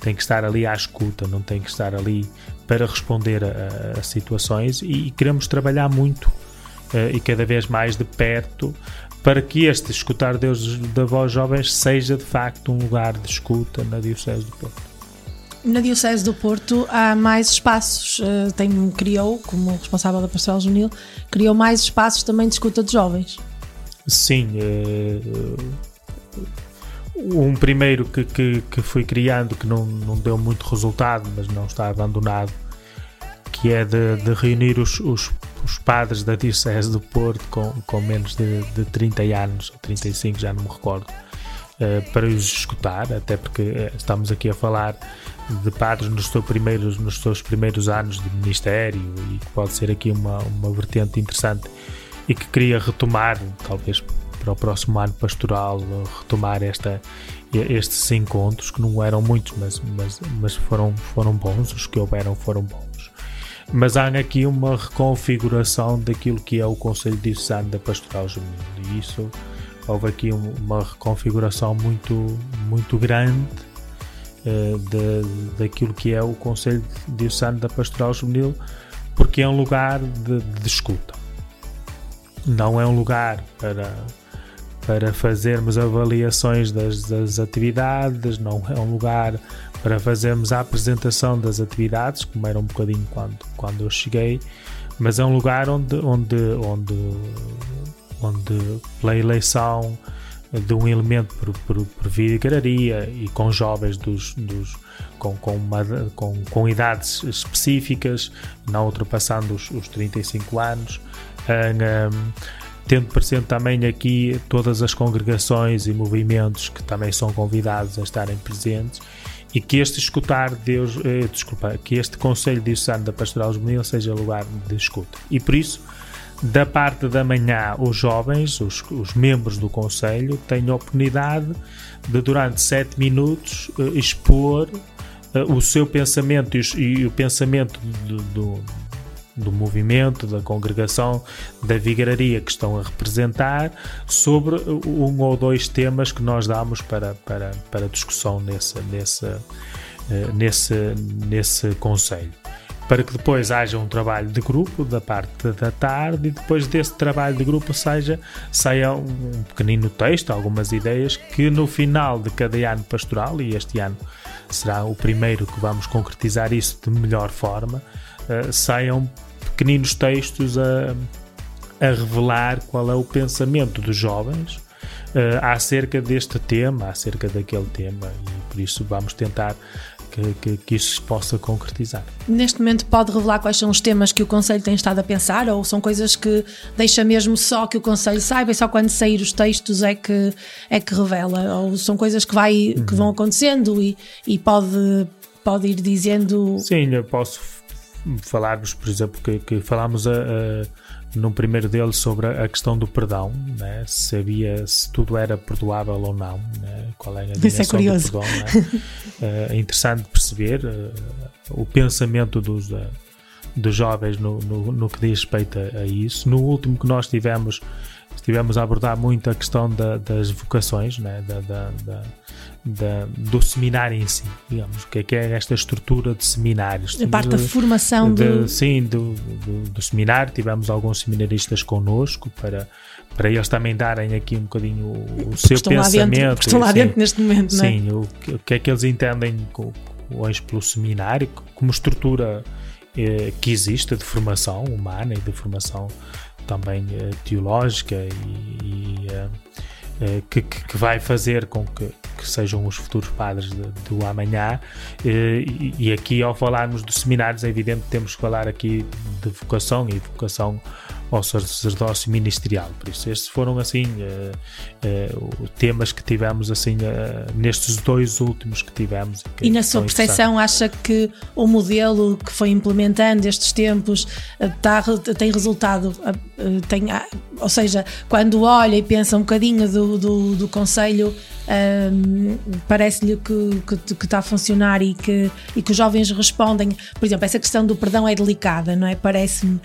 tem que estar ali à escuta, não tem que estar ali para responder a, a situações e, queremos trabalhar muito uh, e cada vez mais de perto para que este escutar Deus da voz jovens seja de facto um lugar de escuta na Diocese do Porto. Na Diocese do Porto há mais espaços, uh, tem, criou, como responsável da Pastoral Juvenil, criou mais espaços também de escuta de jovens. Sim, uh, um primeiro que, que, que fui criando que não, não deu muito resultado, mas não está abandonado, que é de, de reunir os, os, os, padres da Diocese do Porto com, com menos de, de 30 anos, ou 35, já não me recordo, para os escutar, até porque estamos aqui a falar de padres nos seus primeiros, nos seus primeiros anos de ministério e que pode ser aqui uma, uma vertente interessante e que queria retomar, talvez para o próximo ano pastoral retomar esta, estes encontros, que não eram muitos, mas, mas, mas foram, foram bons, os que houveram foram bons. Mas há aqui uma reconfiguração daquilo que é o Conselho Diocesano da Pastoral Juvenil, e isso houve aqui uma reconfiguração muito, muito grande de, daquilo que é o Conselho Diocesano da Pastoral Juvenil, porque é um lugar de, de escuta. Não é um lugar para para fazermos avaliações das, das, atividades, não é um lugar para fazermos a apresentação das atividades, como era um bocadinho quando, quando eu cheguei, mas é um lugar onde, onde, onde, onde pela eleição de um elemento por, por, por vigararia e com jovens dos, dos, com, com, uma, com, com idades específicas, não ultrapassando os, os 35 anos. Um, tendo presente também aqui todas as congregações e movimentos que também são convidados a estarem presentes e que este escutar Deus, eh, desculpa, que este Conselho Diocesano da Pastoral Juvenil seja lugar de escuta. E por isso, da parte da manhã, os jovens, os, os membros do Conselho, têm a oportunidade de, durante sete minutos, eh, expor eh, o seu pensamento e, o pensamento do, do do movimento, da congregação, da vigararia que estão a representar, sobre um ou dois temas que nós damos para, para, para discussão nesse, nesse, eh, nesse, nesse conselho. Para que depois haja um trabalho de grupo da parte da tarde e depois desse trabalho de grupo seja, saia um pequenino texto, algumas ideias que no final de cada ano pastoral, e este ano será o primeiro que vamos concretizar isso de melhor forma, uh, saiam pequeninos textos a, a revelar qual é o pensamento dos jovens uh, acerca deste tema, acerca daquele tema, e por isso vamos tentar que, que, que, isso se possa concretizar. Neste momento pode revelar quais são os temas que o Conselho tem estado a pensar ou são coisas que deixa mesmo só que o Conselho saiba e só quando sair os textos é que, é que revela ou são coisas que, vai, uhum. que vão acontecendo e, e pode, pode ir dizendo... Sim, eu posso falarmos, por exemplo, que, que falámos a, a, no primeiro deles sobre a, questão do perdão, né? se havia, se tudo era perdoável ou não, né? qual era a dimensão Isso é curioso. do perdão. Né? é interessante perceber uh, o pensamento dos, uh, dos jovens no, no, no, que diz respeito a, a, isso. No último que nós tivemos, estivemos a abordar muito a questão da, das vocações, né? da, da, da da, do seminário em si, digamos, o que é, que é esta estrutura de seminários. A parte da formação de, do... Sim, do, do, do, seminário, tivemos alguns seminaristas connosco para, para eles também darem aqui um bocadinho o, o seu estão pensamento. Lá dentro, estão lá sim, dentro neste momento, não é? Sim, o, o que é que eles entendem hoje pelo seminário como estrutura eh, que existe de formação humana e de formação também eh, teológica e, e eh, eh, que, que, vai fazer com que, que sejam os futuros padres do amanhã. Eh, e, e, aqui, ao falarmos dos seminários, é evidente que temos que falar aqui de vocação e vocação ao sacerdócio ministerial. Por isso, estes foram assim uh, uh, temas que tivemos assim uh, nestes dois últimos que tivemos. Que e na sua percepção, acha que o modelo que foi implementando estes tempos tá, tem resultado? tem, ou seja, quando olha e pensa um bocadinho do, do, do Conselho. Um, parece-lhe que, que, que, está a funcionar e que, e que os jovens respondem. Por exemplo, essa questão do perdão é delicada, não é? Parece-me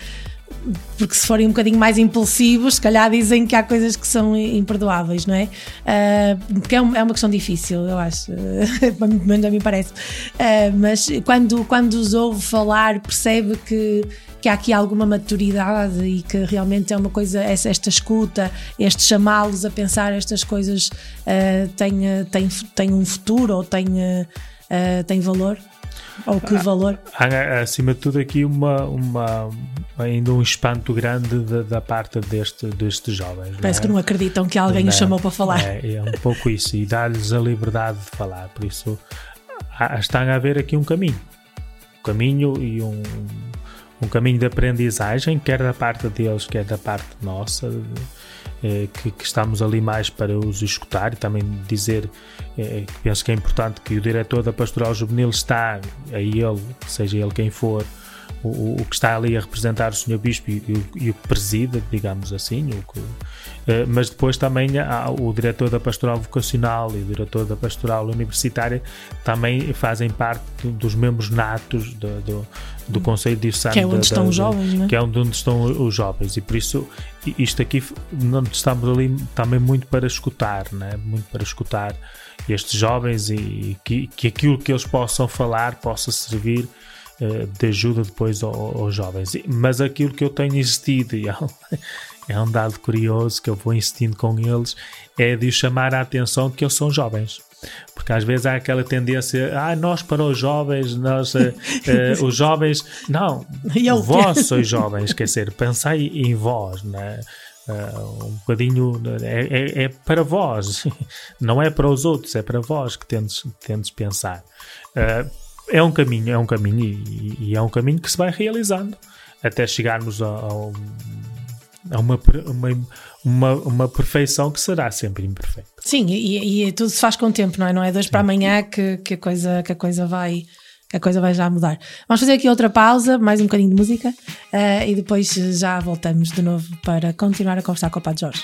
porque se forem um bocadinho mais impulsivos, se calhar dizem que há coisas que são imperdoáveis, não é? Ah, porque é, um- é uma questão difícil, eu acho, pelo menos a mim parece. Ah, mas quando, quando os ouve falar, percebe que, que há aqui alguma maturidade e que realmente é uma coisa, essa- esta escuta, este chamá-los a pensar estas coisas ah, tem, tem, tem um futuro ou tem, tem valor? Ou que valor? Há, acima de tudo aqui uma, uma ainda um espanto grande da, da parte deste, destes jovens. Parece é? que não acreditam que alguém os Não, chamou para falar. É, é um pouco isso, e dar-lhes a liberdade de falar. Por isso, há- está a haver aqui um caminho. Um caminho e um, um caminho de aprendizagem, quer da parte deles, quer da parte nossa, eh, que, que estamos ali mais para os escutar e também dizer eh, que penso que é importante que o diretor da Pastoral Juvenil está a ele, seja ele quem for, o, o- que está ali a representar o Sr. Bispo e, e o- que preside, digamos assim, que- eh, mas depois também há o diretor da Pastoral Vocacional e o diretor da Pastoral Universitária também fazem parte do- dos membros natos do, do, do Conselho Diocesano Que é onde da- estão da- os jovens, não é? que é onde, onde estão os jovens e por isso isto aqui estamos ali também muito para escutar, né? muito para escutar estes jovens e que, que aquilo que eles possam falar possa servir eh, de ajuda depois ao- aos jovens. Mas aquilo que eu tenho insistido, e é um, é um dado curioso que eu vou insistindo com eles, é de chamar a atenção que eles são jovens. Porque às vezes há aquela tendência, ah, nós para os jovens, nós, eh, os jovens, não, E eu? vós sois jovens, quer dizer, pensai em vós, né? Ah, um bocadinho é, é- é para vós, não é para os outros, é para vós que tendes, tendes pensar. É um caminho, é um caminho e, e é um caminho que se vai realizando até chegarmos a, a um- a uma, uma, uma, uma perfeição que será sempre imperfeita. Sim, e, e tudo se faz com tempo, não é? Não é hoje para amanhã que, que, a coisa, que, a coisa vai, que a coisa vai já mudar. Vamos fazer aqui outra pausa, mais um bocadinho de música, eh, e depois já voltamos de novo para continuar a conversar com o Padre Jorge.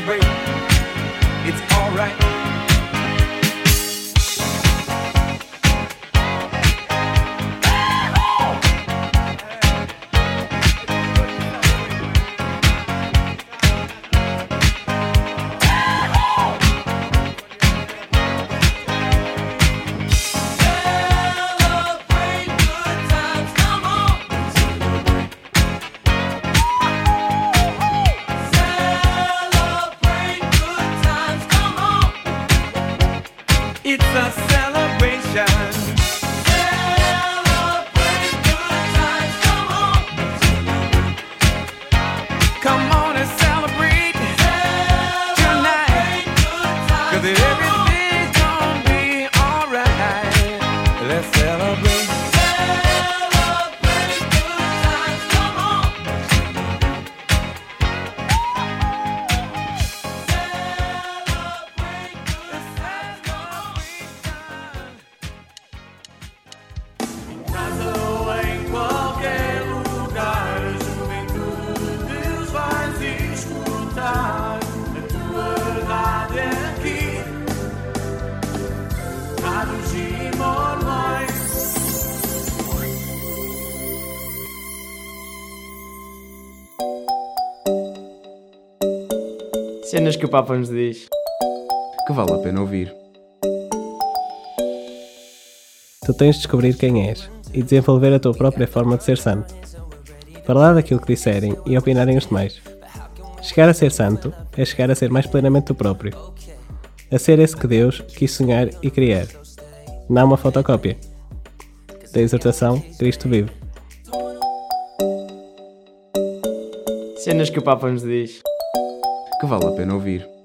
celebrate. It's alright. Que o Papa nos diz. Que vale a pena ouvir. Tu tens de descobrir quem és e desenvolver a tua própria forma de ser santo. Falar daquilo que disserem e opinarem os demais. Chegar a ser santo é chegar a ser mais plenamente tu próprio. A ser esse que Deus quis sonhar e criar. Não uma fotocópia. Da exortação, Cristo vive. Cenas que o Papa nos diz. Que vale a pena ouvir.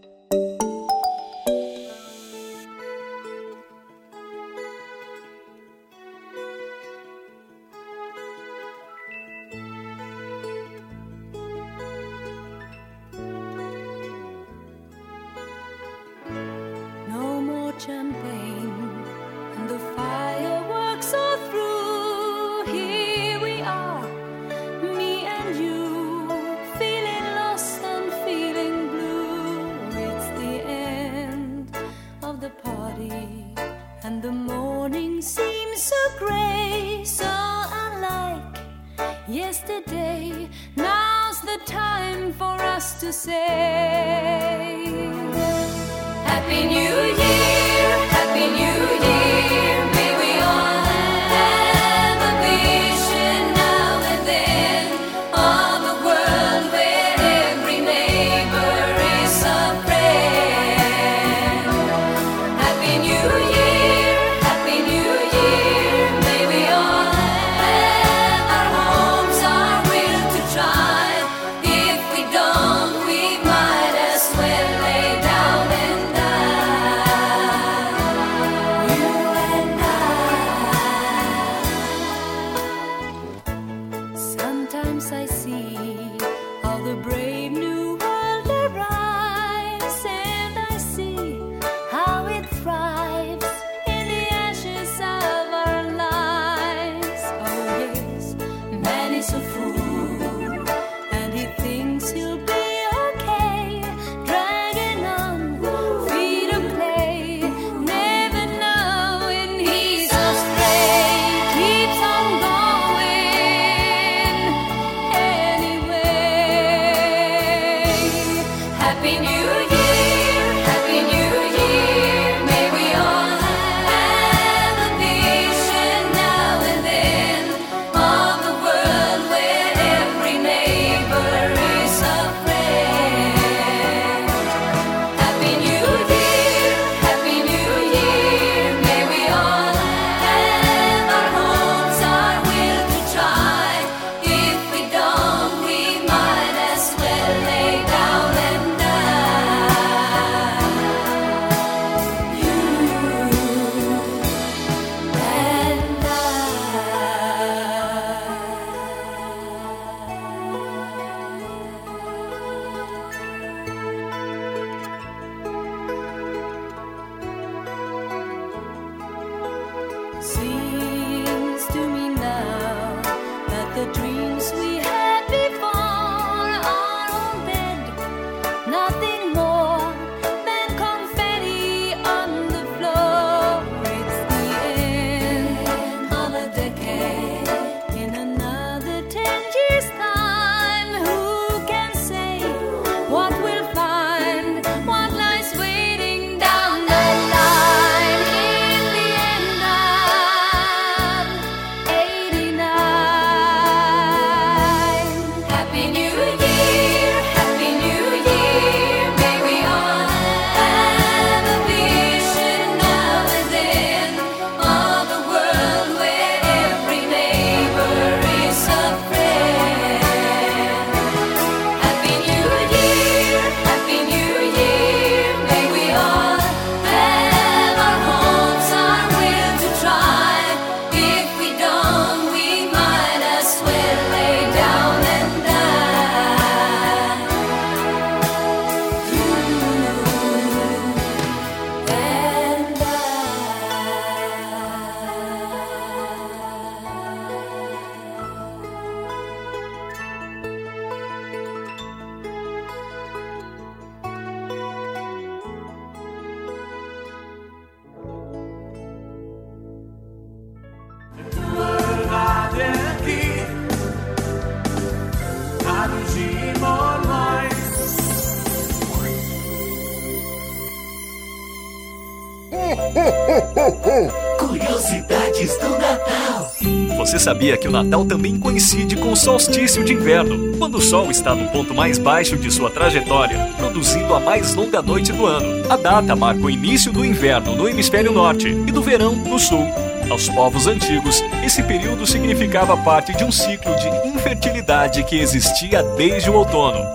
Sabia que o Natal também coincide com o solstício de inverno, quando o Sol está no ponto mais baixo de sua trajetória, produzindo a mais longa noite do ano. A data marca o início do inverno no hemisfério norte e do verão no sul. Aos povos antigos, esse período significava parte de um ciclo de infertilidade que existia desde o outono.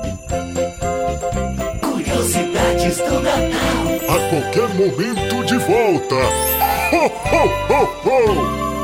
Curiosidades do Natal. A qualquer momento de volta. Ho, ho, ho, ho!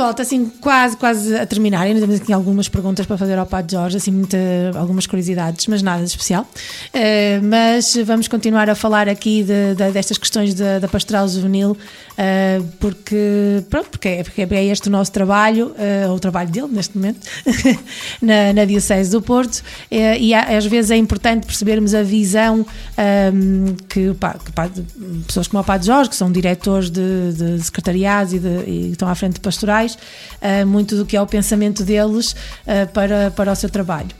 Volta, assim, quase, quase a terminar. Ainda temos aqui algumas perguntas para fazer ao Padre Jorge, assim, muita, algumas curiosidades, mas nada de especial. Uh, mas vamos continuar a falar aqui de, de, destas questões da, da pastoral juvenil, uh, porque, pronto, porque é, porque é este o nosso trabalho, uh, o trabalho dele neste momento, na, na Diocese do Porto, e às vezes é importante percebermos a visão um, que, pá, que pá, pessoas como o Padre Jorge, que são diretores de, de secretariados e, de, e estão à frente de pastorais, uh, muito do que é o pensamento deles uh, para, para o seu trabalho.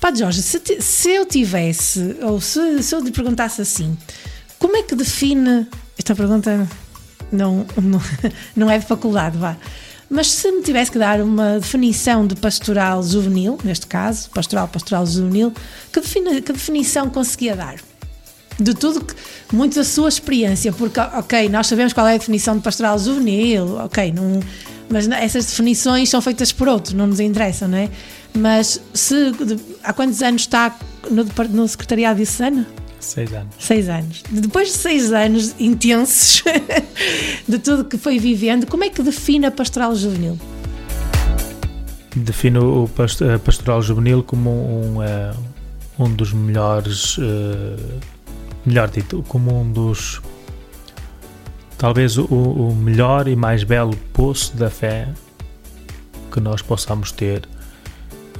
Padre Jorge, se, se eu tivesse, ou se, se eu lhe perguntasse assim, como é que define. Esta pergunta não, não, não é de faculdade, vá. Mas se me tivesse que dar uma definição de pastoral juvenil, neste caso, pastoral, pastoral juvenil, que, defini, que definição conseguia dar? de tudo que, muito da sua experiência, porque, ok, nós sabemos qual é a definição de pastoral juvenil, ok, não, mas essas definições são feitas por outros, não nos interessam, não é? Mas se, há quantos anos está no, no Secretariado Diocesano? Seis anos. Seis anos. Depois de seis anos intensos de tudo que foi vivendo, como é que define a pastoral juvenil? Defino o pastoral juvenil como um, um dos melhores, melhor dito, como um dos talvez o, o, melhor e mais belo poço da fé que nós possamos ter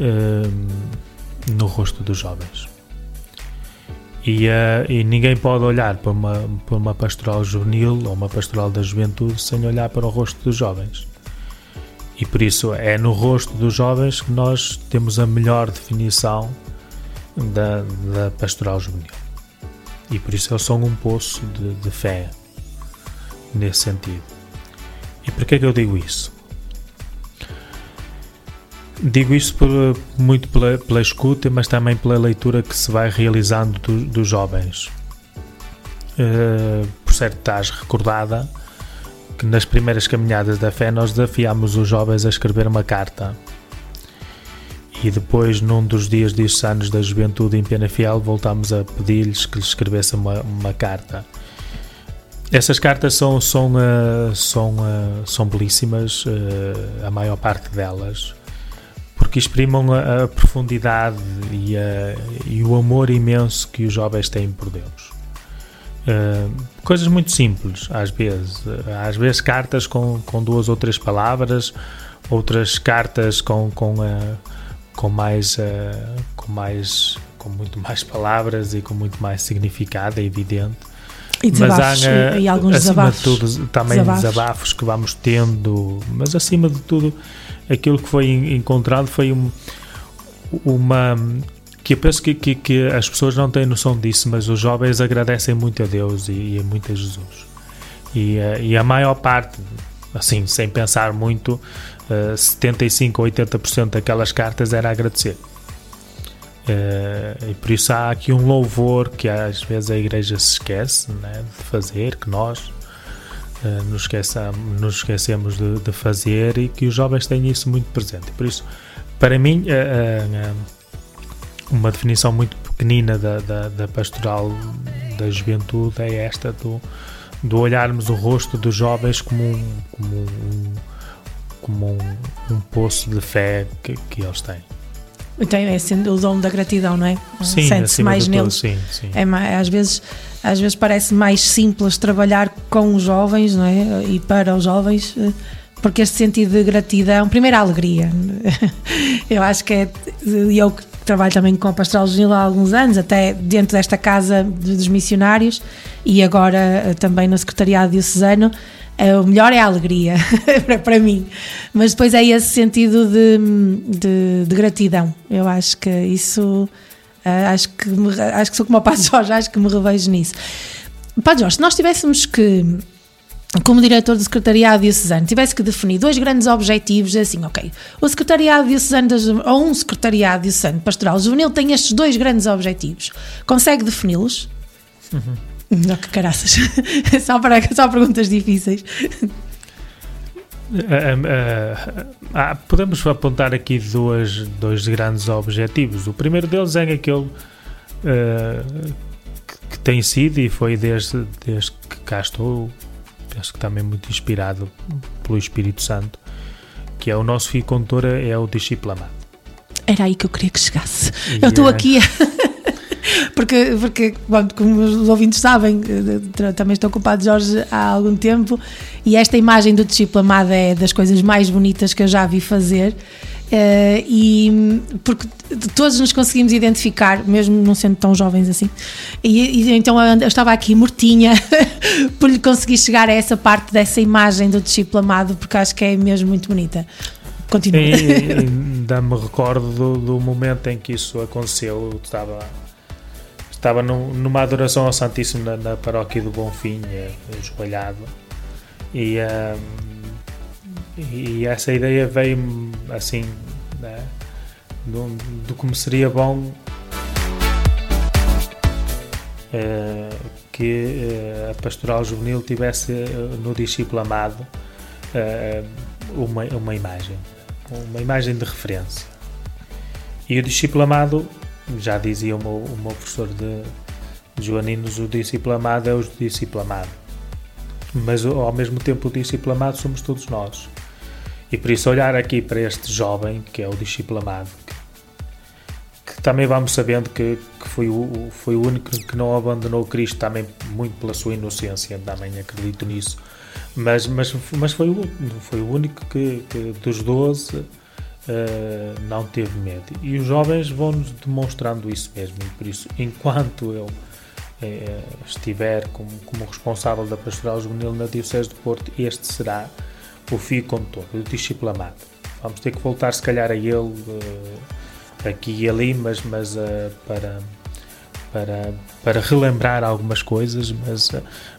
um, no rosto dos jovens. E, uh, e, ninguém pode olhar para uma, para uma pastoral juvenil ou uma pastoral da juventude sem olhar para o rosto dos jovens. E por isso é no rosto dos jovens que nós temos a melhor definição da, da pastoral juvenil. E por isso eles são um poço de, de fé nesse sentido. E por que é que eu digo isso? Digo isso por, muito pela, pela, escuta, mas também pela leitura que se vai realizando do, dos jovens. Uh, por certo, estás recordada que nas primeiras caminhadas da fé nós desafiámos os jovens a escrever uma carta. E depois, num dos dias anos da juventude em Penafiel, voltámos a pedir-lhes que lhes escrevessem uma, uma carta. Essas cartas são, são, uh, são, uh, são belíssimas, uh, a maior parte delas, porque exprimam a, a profundidade e, a, e, o amor imenso que os jovens têm por Deus. coisas muito simples, às vezes. Às vezes, cartas com, com duas ou três palavras, outras cartas com, com, com mais. com mais com muito mais palavras e com muito mais significado, é evidente e desabafos, mas há, e alguns acima desabafos. de tudo, também desabafos. desabafos que vamos tendo, mas acima de tudo, aquilo que foi encontrado foi um, uma. que eu penso que, que, que, as pessoas não têm noção disso, mas os jovens agradecem muito a Deus e, e muito a Jesus. E, e, a maior parte, assim, sem pensar muito, uh, 75 ou 80% daquelas cartas era agradecer. Uh, e por isso há aqui um louvor que às vezes a igreja se esquece né, de fazer, que nós uh, nos, esqueçamos, nos esquecemos de, de, fazer e que os jovens têm isso muito presente. Por isso, para mim, uh, uma definição muito pequenina da, da, da, pastoral da juventude é esta do, do olharmos o rosto dos jovens como um, como um, como um, um poço de fé que, que eles têm. Então é sendo o dom da gratidão, não é? Sim, Sente-se mais neles. Sim, sim. É, às vezes às vezes parece mais simples trabalhar com os jovens, não é? E para os jovens, eh, porque este sentido de gratidão, primeiro a alegria. Eu acho que é eu que trabalho também com a Pastoral Juvenil há alguns anos, até dentro desta casa dos missionários e agora eh, também no secretariado diocesano, eh, o melhor é a alegria para, mim, mas depois é esse sentido de, de, de gratidão. Eu acho que isso, eh, acho que, me- acho que sou como o Padre Jorge, acho que me revejo nisso. Padre Jorge, se nós tivéssemos que como diretor do Secretariado Diocesano, tivesse que definir dois grandes objetivos, é assim, ok, o Secretariado Diocesano, ou um Secretariado Diocesano Pastoral Juvenil tem estes dois grandes objetivos. Consegue defini-los? Não, que caraças. só, para, só perguntas difíceis. Ah, ah, ah, podemos apontar aqui dois, dois grandes objetivos. O primeiro deles é aquele que, que tem sido e foi desde, desde que cá estou, acho que também muito inspirado pelo Espírito Santo, que é o nosso filho condutor, é o discípulo amado. Era aí que eu queria que chegasse. E Eu estou é- aqui. porque, porque bom, como os ouvintes sabem, eh, também estou com o Padre Jorge há algum tempo e esta imagem do discípulo amado é das coisas mais bonitas que eu já vi fazer. eh, e porque todos nos conseguimos identificar, mesmo não sendo tão jovens assim, e, e então eu, eu estava aqui mortinha por lhe conseguir chegar a essa parte dessa imagem do discípulo amado, porque acho que é mesmo muito bonita. Continua. Ainda me recordo do, do momento em que isso aconteceu. Eu estava, estava num- numa adoração ao Santíssimo na, na paróquia do Bonfim, eh, ajoelhado. E, ahm, e essa ideia veio-me assim, né, do, do seria bom eh, que eh, a pastoral juvenil tivesse eh, no discípulo amado eh, uma, uma imagem, uma imagem de referência. E o discípulo amado, já dizia o meu, o meu professor de, Joaninos, o discípulo amado é o discípulo amado. Mas ao mesmo tempo, o discípulo amado somos todos nós. E por isso, olhar aqui para este jovem, que é o discípulo amado, que, que também vamos sabendo que, que foi, o, foi o único que não abandonou Cristo, também muito pela sua inocência, também acredito nisso. Mas, mas, mas foi, o, foi o único que, que dos 12 eh, não teve medo. E os jovens vão-nos demonstrando isso mesmo. E por isso, enquanto eu eh, estiver como, como responsável da Pastoral Juvenil na Diocese de Porto, este será o fio condutor, o discípulo amado. Vamos ter que voltar, se calhar, a ele eh, aqui e ali, mas, mas para, para, para relembrar algumas coisas, mas,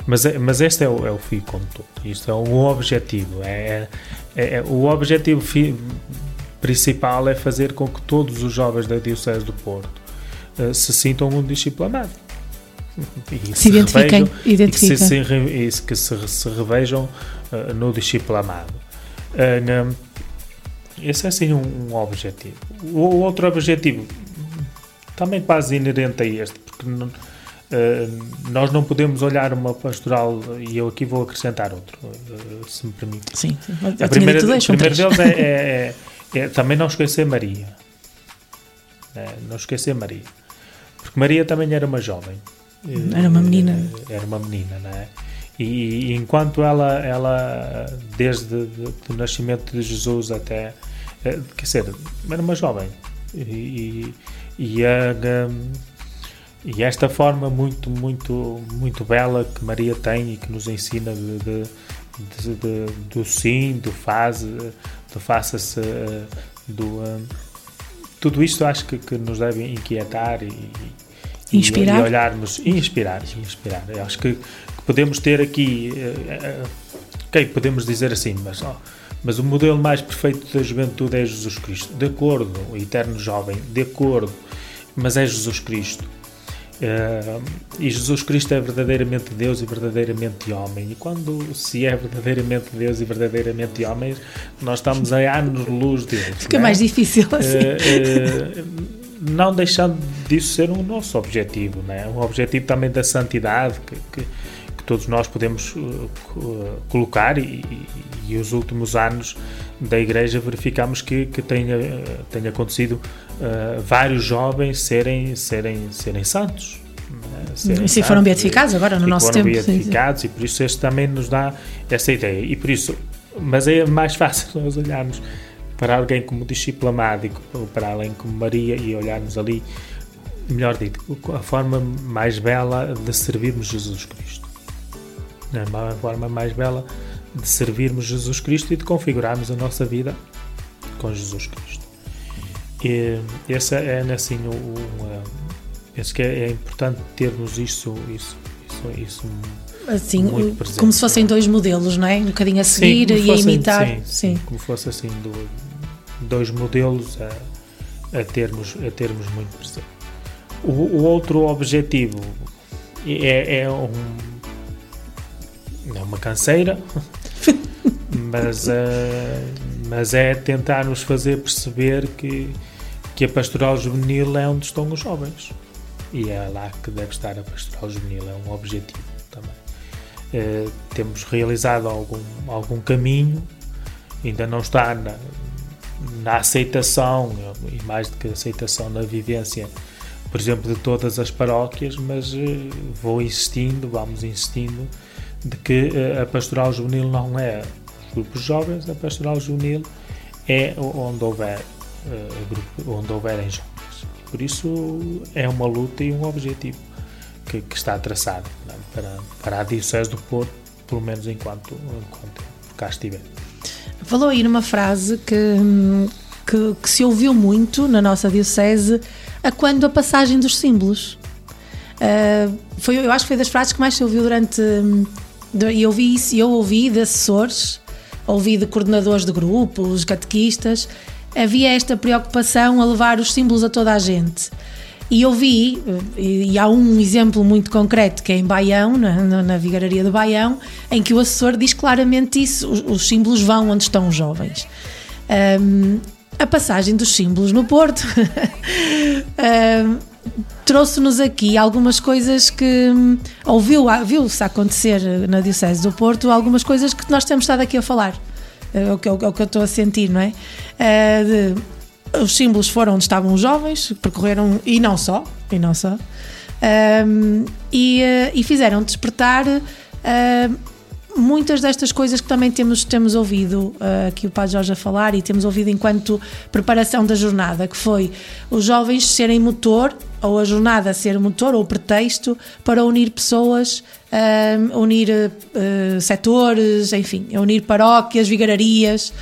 mas, é- mas este é o, é o fio condutor. Isto é um objetivo. É, é- é- o objetivo fi- principal é fazer com que todos os jovens da Diocese do Porto eh, se sintam um discípulo amado. E Se identifiquem, revejam- e que identifiquem. se, se e se- que se, se revejam eh, no. Eh, na- esse é assim um, um objetivo. O, outro objetivo, também quase inerente a este, porque não- eh, nós não podemos olhar uma pastoral, e eu aqui vou acrescentar outro, eh, se me permite. Sim, sim. A primeira, o primeiro deles é, é- é- é também não esquecer Maria. É, não esquecer Maria. Porque Maria também era uma jovem. Era uma menina. Era uma menina, não é? E, e enquanto ela, ela desde de- do nascimento de Jesus até, eh, quer dizer, era uma jovem. E, e, a- e esta forma muito, muito, muito bela que Maria tem e que nos ensina de, de- de- do sim, do faz, faça-se, eh, do. eh, tudo isto acho que, que nos deve inquietar e, Inspirar. e olharmos, e inspirar, e inspirar. Eu acho que, que podemos ter aqui, eh, ok, podemos dizer assim, mas, ó, mas o modelo mais perfeito da juventude é Jesus Cristo. De acordo, o eterno jovem, de acordo, mas é Jesus Cristo. Eh, e Jesus Cristo é verdadeiramente Deus e verdadeiramente homem. E quando se é verdadeiramente Deus e verdadeiramente homem, nós estamos a anos-luz dele. Fica é? mais difícil assim. Eh, eh, não deixando disso ser um nosso objetivo, né? um objetivo também da santidade que, que, que todos nós podemos uh, co- colocar e, e- e os últimos anos da Igreja verificamos que, que tenha, eh, tenha acontecido uh, vários jovens serem, serem, serem santos. né? Serem E se foram beatificados agora, no e nosso foram tempo, sim, sim. beatificados e por isso este também nos dá essa ideia. E por isso, mas é mais fácil nós olharmos para alguém como discípulo amado e co- para alguém como Maria e olharmos ali, melhor dito, a forma mais bela de servirmos Jesus Cristo. A forma mais bela de servirmos Jesus Cristo e de configurarmos a nossa vida com Jesus Cristo. E esse é assim o, o penso que é, é importante termos isso isso isso, isso Assim, presente. como se fossem dois modelos, não é? Um bocadinho a seguir como e a fossem- imitar. sim, sim, como fosse assim do- dois modelos a, a termos a termos muito presente. O, o outro objetivo é, é um é uma canseira, mas eh, mas é tentar nos fazer perceber que que a pastoral juvenil é onde estão os jovens e é lá que deve estar a pastoral juvenil é um objetivo também. Eh, temos realizado algum, algum caminho, ainda não está na, na aceitação, e mais do que aceitação, na vivência, por exemplo, de todas as paróquias, mas eh, vou insistindo, vamos insistindo, de que eh, a pastoral juvenil não é grupos jovens, a pastoral juvenil é onde houver, eh, grupo, onde houverem jovens. Por isso é uma luta e um objetivo que, que está traçado é? para, para a Diocese do Porto, pelo menos enquanto, enquanto cá estiver. Falou aí numa frase que, que, que se ouviu muito na nossa Diocese a quando a passagem dos símbolos. Ah, foi, eu acho que foi das frases que mais se ouviu durante. du- E eu ouvi isso, eu ouvi de assessores, ouvi de coordenadores de grupos, catequistas. Havia esta preocupação a levar os símbolos a toda a gente. E eu vi, e, há um exemplo muito concreto que é em Baião, na, na, Vigararia de Baião, em que o assessor diz claramente isso: os, os símbolos vão onde estão os jovens. Ahm, a passagem dos símbolos no Porto ahm, trouxe-nos aqui algumas coisas que hum, ouviu, viu-se acontecer na Diocese do Porto, algumas coisas que nós temos estado aqui a falar. É o que, é o que eu estou a sentir, não é? Ah, de- os símbolos foram onde estavam os jovens, percorreram, e não só, e não só, Ahm, e, eh, e fizeram despertar ah, muitas destas coisas que também temos, temos ouvido ah, aqui o Padre Jorge a falar e temos ouvido enquanto preparação da jornada, que foi os jovens serem motor, ou a jornada ser motor, ou pretexto, para unir pessoas, ah, unir ah, setores, enfim, unir paróquias, vigararias,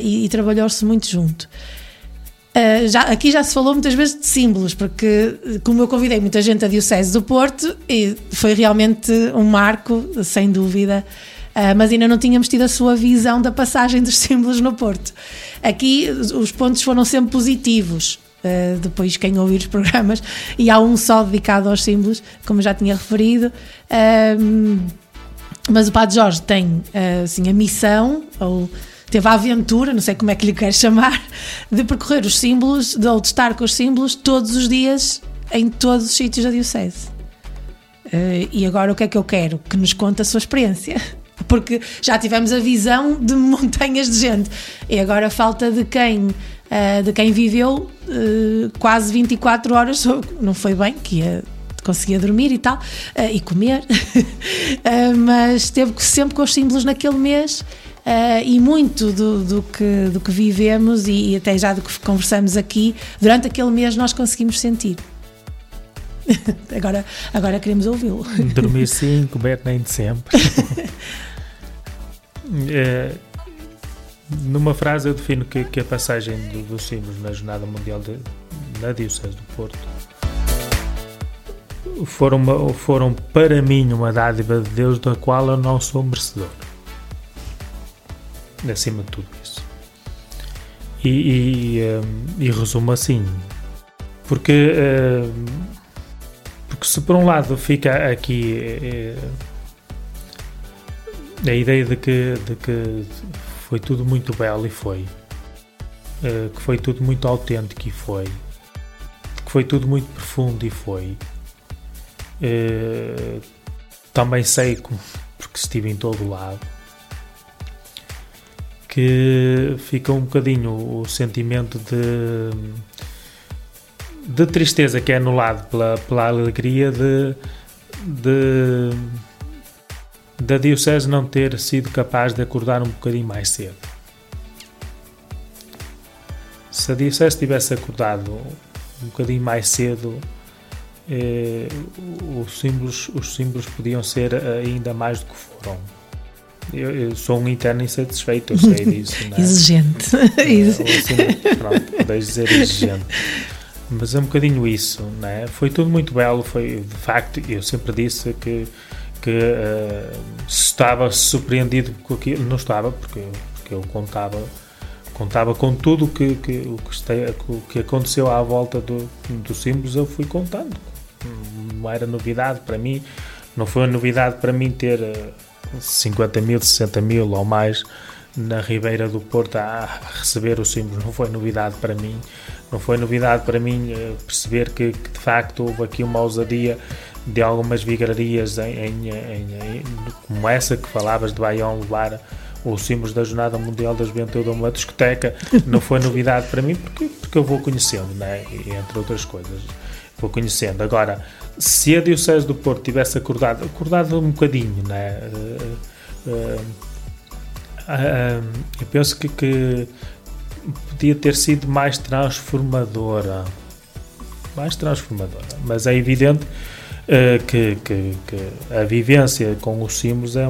e, e trabalhou-se muito junto. Uh, já, aqui já se falou muitas vezes de símbolos, porque uh, como eu convidei muita gente a Diocese do Porto, e foi realmente um marco, sem dúvida, uh, mas ainda não tínhamos tido a sua visão da passagem dos símbolos no Porto. Aqui os os pontos foram sempre positivos. uh, depois, quem ouvir os programas, e há um só dedicado aos símbolos, como já tinha referido. Um, mas o Padre Jorge tem assim, a missão, ou teve a aventura, não sei como é que lhe quer chamar, de percorrer os símbolos, de, ou de estar com os símbolos todos os dias em todos os sítios da Diocese. Uh, e agora o que é que eu quero? Que nos conte a sua experiência. Porque já tivemos a visão de montanhas de gente e agora falta de quem, uh, de quem viveu uh, quase 24 horas, não foi bem, que ia conseguia dormir e tal, e comer, mas esteve sempre com os símbolos naquele mês uh, e muito do, do que, do que vivemos e, e até já do que conversamos aqui, durante aquele mês nós conseguimos sentir. agora, agora queremos ouvi-lo. Dormir sim, comer nem de sempre. Eh, numa frase eu defino que, que a passagem do- dos símbolos na Jornada Mundial de, na Diocese do Porto foram, uma- foram para mim uma dádiva de Deus da qual eu não sou merecedor. Acima de tudo isso. E, e, eh, e resumo assim. Porque, eh, porque se por um lado fica aqui eh, a ideia de que, de que foi tudo muito belo e foi. Eh, que foi tudo muito autêntico e foi. Que foi tudo muito profundo e foi. Eh, também sei, porque estive em todo o lado, que fica um bocadinho o sentimento de, de tristeza que é anulado pela, pela alegria de, de da Diocese não ter sido capaz de acordar um bocadinho mais cedo. Se a Diocese tivesse acordado um bocadinho mais cedo, eh, os, símbolos, os símbolos podiam ser ainda mais do que foram. Eu, eu sou um interno insatisfeito, eu sei disso. não é? Exigente. Assim, pronto, podes dizer exigente. Mas é um bocadinho isso, não é? Foi tudo muito belo, foi de facto, eu sempre disse que, que eh, estava surpreendido com aquilo, não estava, porque, porque eu contava, contava com tudo que, que, o que, este- o que aconteceu à volta do, dos símbolos, eu fui contando. Não era novidade para mim, não foi uma novidade para mim ter eh, 50 mil, 60 mil ou mais na Ribeira do Porto a receber os símbolos, não foi novidade para mim. Não foi novidade para mim eh, perceber que, que, de facto houve aqui uma ousadia de algumas vigararias em, em- em- como essa que falavas de Bayonne levar os símbolos da Jornada Mundial da Juventude a uma discoteca. Não foi novidade para mim porque, porque eu vou conhecendo, né? Entre outras coisas. Vou conhecendo. Agora, se a Diocese do Porto tivesse acordado, acordado um bocadinho, né? Eu penso que, que podia ter sido mais transformadora. Mais transformadora. Mas é evidente que, que- que a vivência com os símbolos é,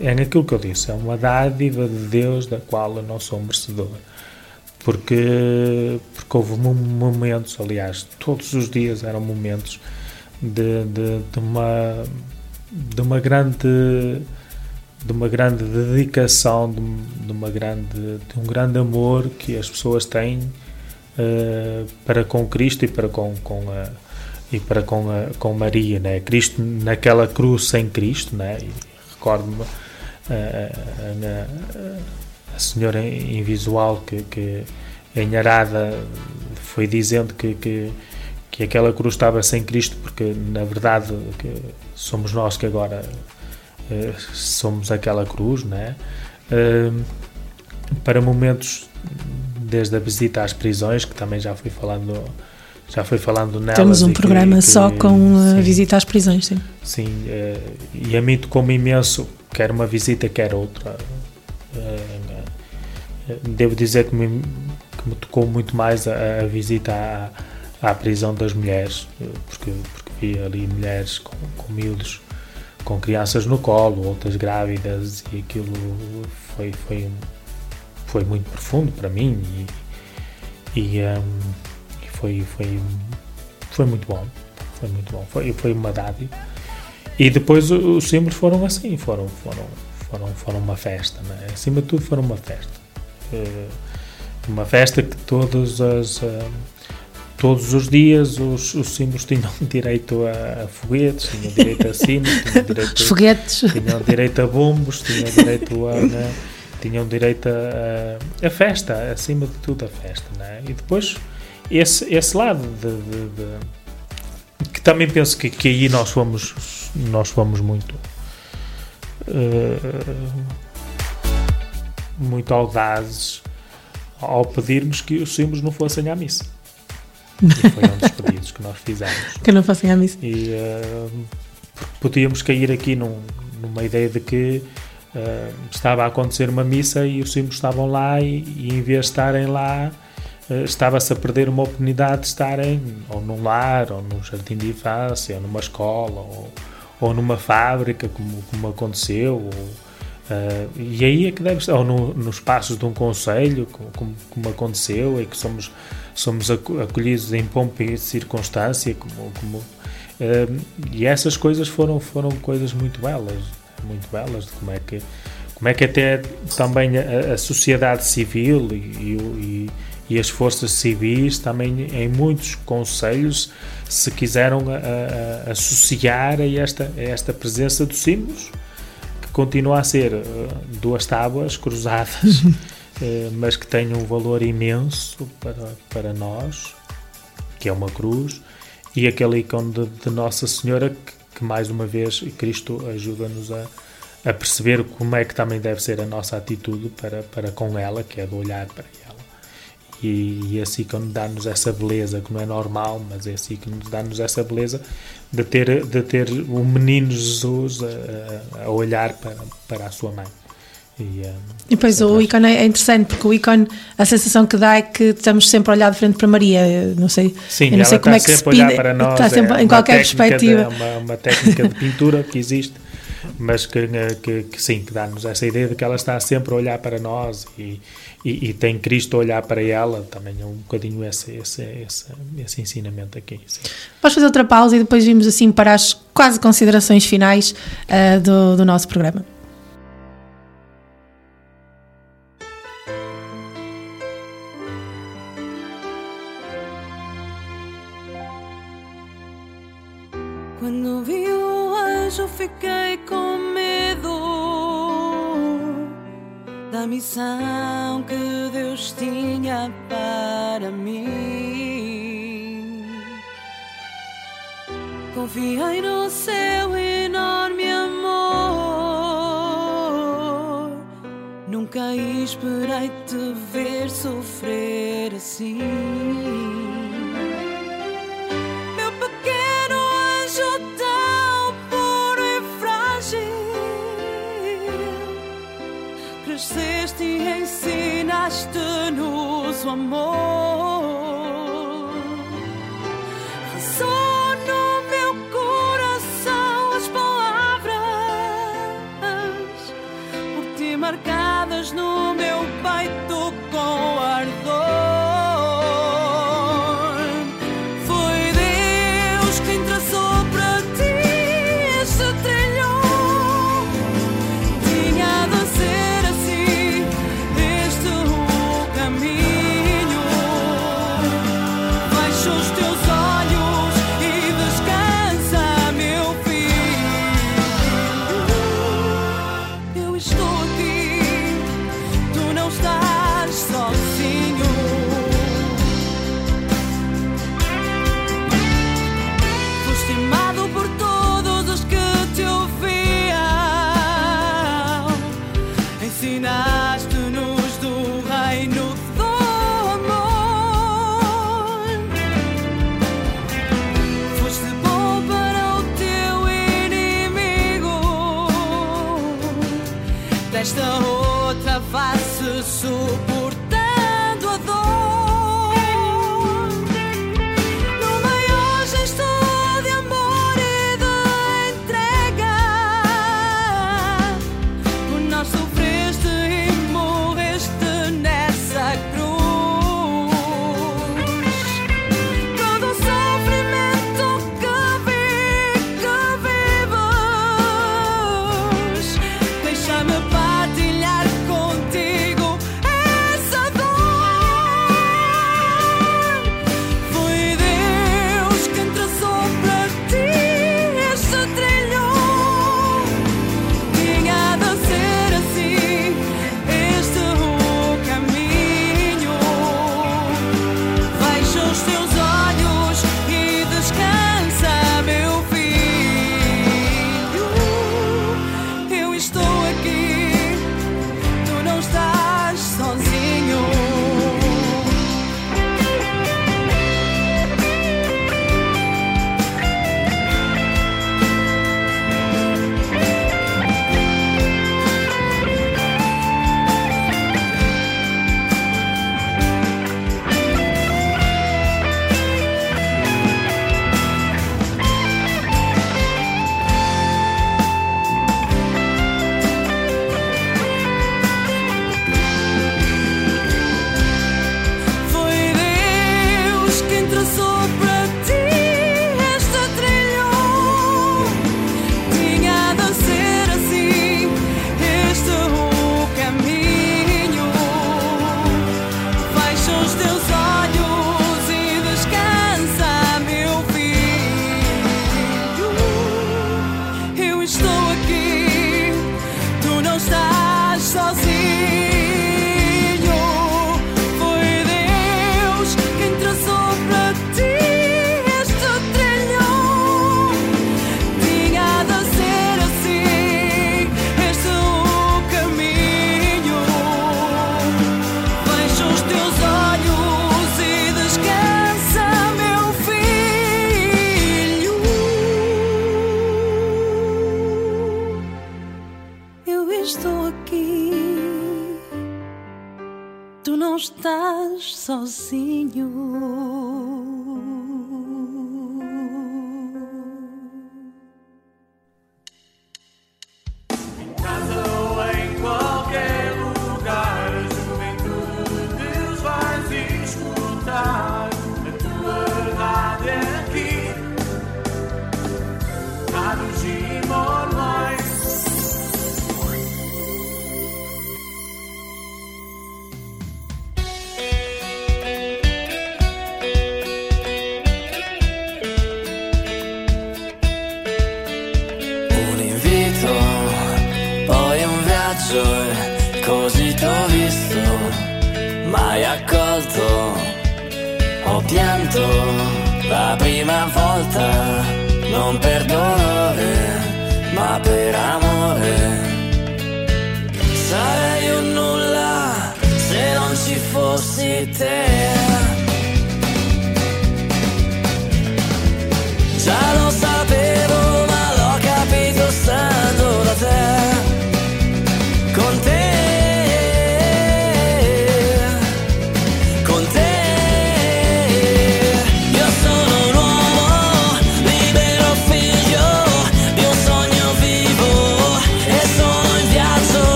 é aquilo que eu disse, é uma dádiva de Deus da qual eu não sou merecedor. Porque, porque houve mo- momentos, aliás, todos os dias eram momentos de, de, de uma de uma grande de uma grande dedicação de, de uma grande de um grande amor que as pessoas têm eh, para com Cristo e para com, com a e para com a, com Maria né? Cristo naquela cruz sem Cristo né? Recordo-me a, a, a senhora invisual que, que em Arada foi dizendo que, que que aquela cruz estava sem Cristo porque na verdade somos nós que agora eh, somos aquela cruz, né? Eh, para momentos desde a visita às prisões, que também já fui falando, já fui falando nelas. Temos um e que- programa que- só com a sim, visita às prisões, sim. Sim, eh, e a mim tocou-me imenso, quer uma visita, quer outra. Eh, devo dizer que me, que me tocou muito mais a, a visita à, à prisão das mulheres, porque, porque vi ali mulheres com, com miúdos, com crianças no colo, outras grávidas, e aquilo foi, foi, um- foi muito profundo para mim e, e, e foi, foi, foi muito bom. Foi muito bom. Foi, foi uma dádiva. E depois os símbolos foram assim, foram, foram, foram, foram uma festa, né? acima de tudo foram uma festa. Eh, uma festa que todos, as, eh, todos os dias os, os símbolos tinham direito a, a foguetes, tinham direito a sinos, tinham direito, foguetes. tinham direito a bombos, tinham direito a, né? tinham direito a, a, festa, acima de tudo a festa. Né? E depois esse, esse lado de, de- de- que também penso que, que aí nós fomos nós fomos muito eh, muito audazes ao pedirmos que os símbolos não fossem à missa. E foi um dos pedidos que nós fizemos. Que não fossem à missa. E eh, podíamos cair aqui num- numa ideia de que eh, estava a acontecer uma missa e os símbolos estavam lá e, e em vez de estarem lá eh, estava-se a perder uma oportunidade de estarem ou num lar, ou num jardim de infância, ou numa escola, ou, ou numa fábrica, como, como aconteceu, ou, eh, e aí é que deve estar, ou no, nos passos de um conselho, como, como, aconteceu, é que somos, somos aco- acolhidos em pompa e circunstância, como, como, eh, e essas coisas foram, foram coisas muito belas, muito belas, de como é que, como é que até também a, a sociedade civil e, e e- e as forças civis também em muitos conselhos se quiseram a- a- associar a esta, a esta presença dos símbolos continua a ser eh, duas tábuas cruzadas eh, mas que têm um valor imenso para, para nós que é uma cruz e aquele ícone de, de Nossa Senhora que, que mais uma vez Cristo ajuda-nos a, a perceber como é que também deve ser a nossa atitude para, para com ela, que é de olhar para ela. E, e esse ícone dá-nos essa beleza, que não é normal, mas esse ícone dá-nos essa beleza de ter, de ter o menino Jesus a, a- olhar para, para a sua mãe. E, eh, E depois o ícone é interessante porque o ícone, a sensação que dá é que estamos sempre a olhar de frente para Maria. Eu não sei, Sim, não sei como é que se sempre a olhar pinta- para nós. Está sempre é em qualquer técnica de- perspectiva. é uma, uma técnica de pintura que existe mas que, eh, que, que sim, que dá-nos essa ideia de que ela está sempre a olhar para nós e, e, e, tem Cristo a olhar para ela, também é um bocadinho esse, esse, esse, esse ensinamento aqui. Vamos fazer outra pausa e depois vimos assim para as quase considerações finais uh, do, do nosso programa.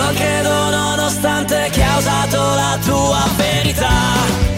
Io credo nonostante che ha usato la tua verità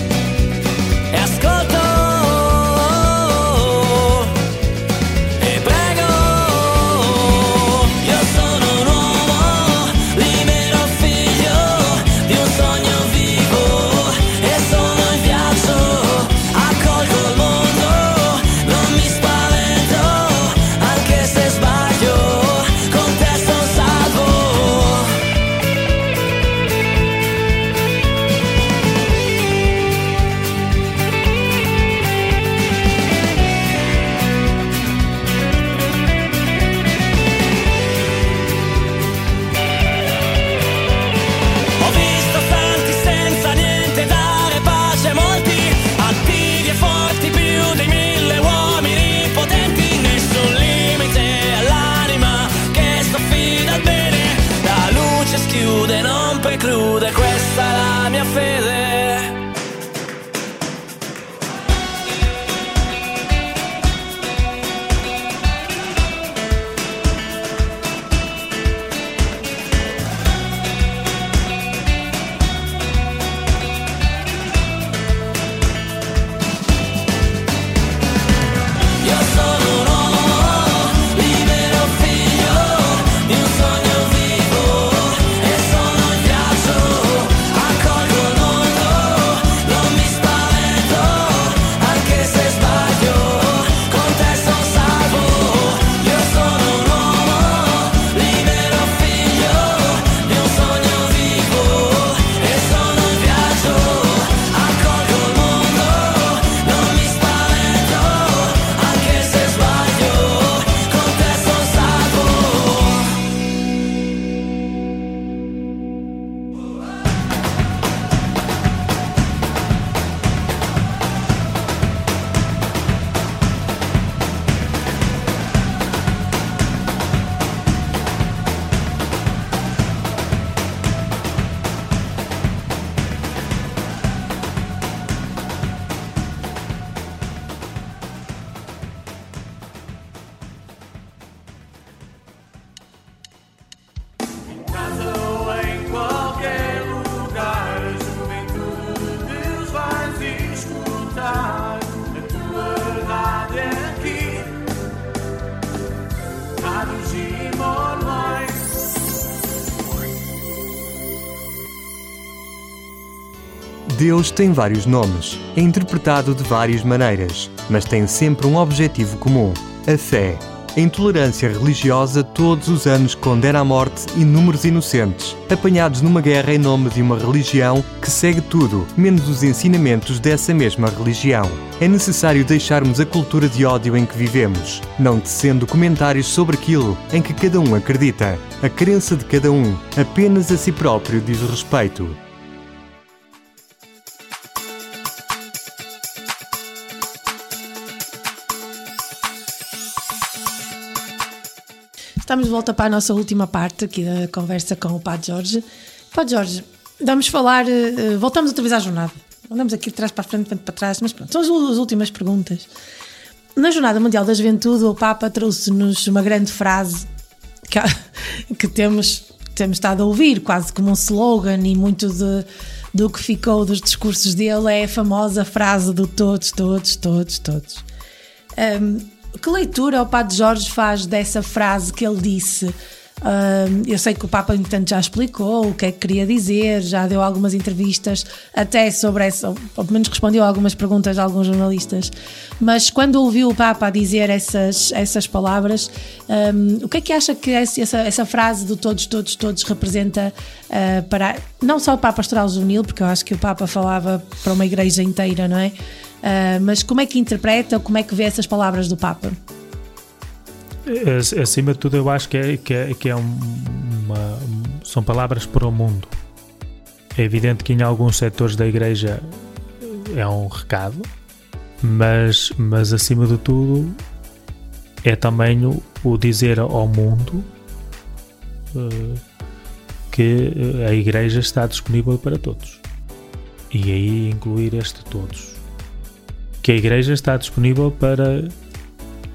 Deus tem vários nomes, é interpretado de várias maneiras, mas tem sempre um objetivo comum: a fé. A intolerância religiosa todos os anos condena à morte inúmeros inocentes, apanhados numa guerra em nome de uma religião que segue tudo, menos os ensinamentos dessa mesma religião. É necessário deixarmos a cultura de ódio em que vivemos, não tecendo comentários sobre aquilo em que cada um acredita. A crença de cada um apenas a si próprio diz respeito. Estamos de volta para a nossa última parte aqui da conversa com o Padre Jorge. Padre Jorge, vamos falar, eh, voltamos outra vez à jornada. Andamos aqui de trás para a frente, de frente para trás, mas pronto, são as as últimas perguntas. Na Jornada Mundial da Juventude, o Papa trouxe-nos uma grande frase que, que temos, temos estado a ouvir, quase como um slogan, e muito de, do que ficou dos discursos dele é a famosa frase do todos, todos, todos, todos. Um, que leitura o Padre Jorge faz dessa frase que ele disse? Um, eu sei que o Papa, entretanto, já explicou o que é que queria dizer, já deu algumas entrevistas, até sobre essa, ou pelo menos respondeu a algumas perguntas de alguns jornalistas. Mas quando ouviu o Papa dizer essas, essas palavras, um, o que é que acha que essa, essa frase do todos, todos, todos representa uh, para, não só para a pastoral juvenil, porque eu acho que o Papa falava para uma igreja inteira, não é? Uh, mas como é que interpreta, como é que vê essas palavras do Papa? Ac- Acima de tudo, eu acho que é, que é, que é um- uma, são palavras para o mundo. É evidente que em alguns setores da igreja é um recado, mas, mas acima de tudo é também o, o dizer ao mundo eh, que eh, a igreja está disponível para todos. E aí incluir este todos. Que a igreja está disponível para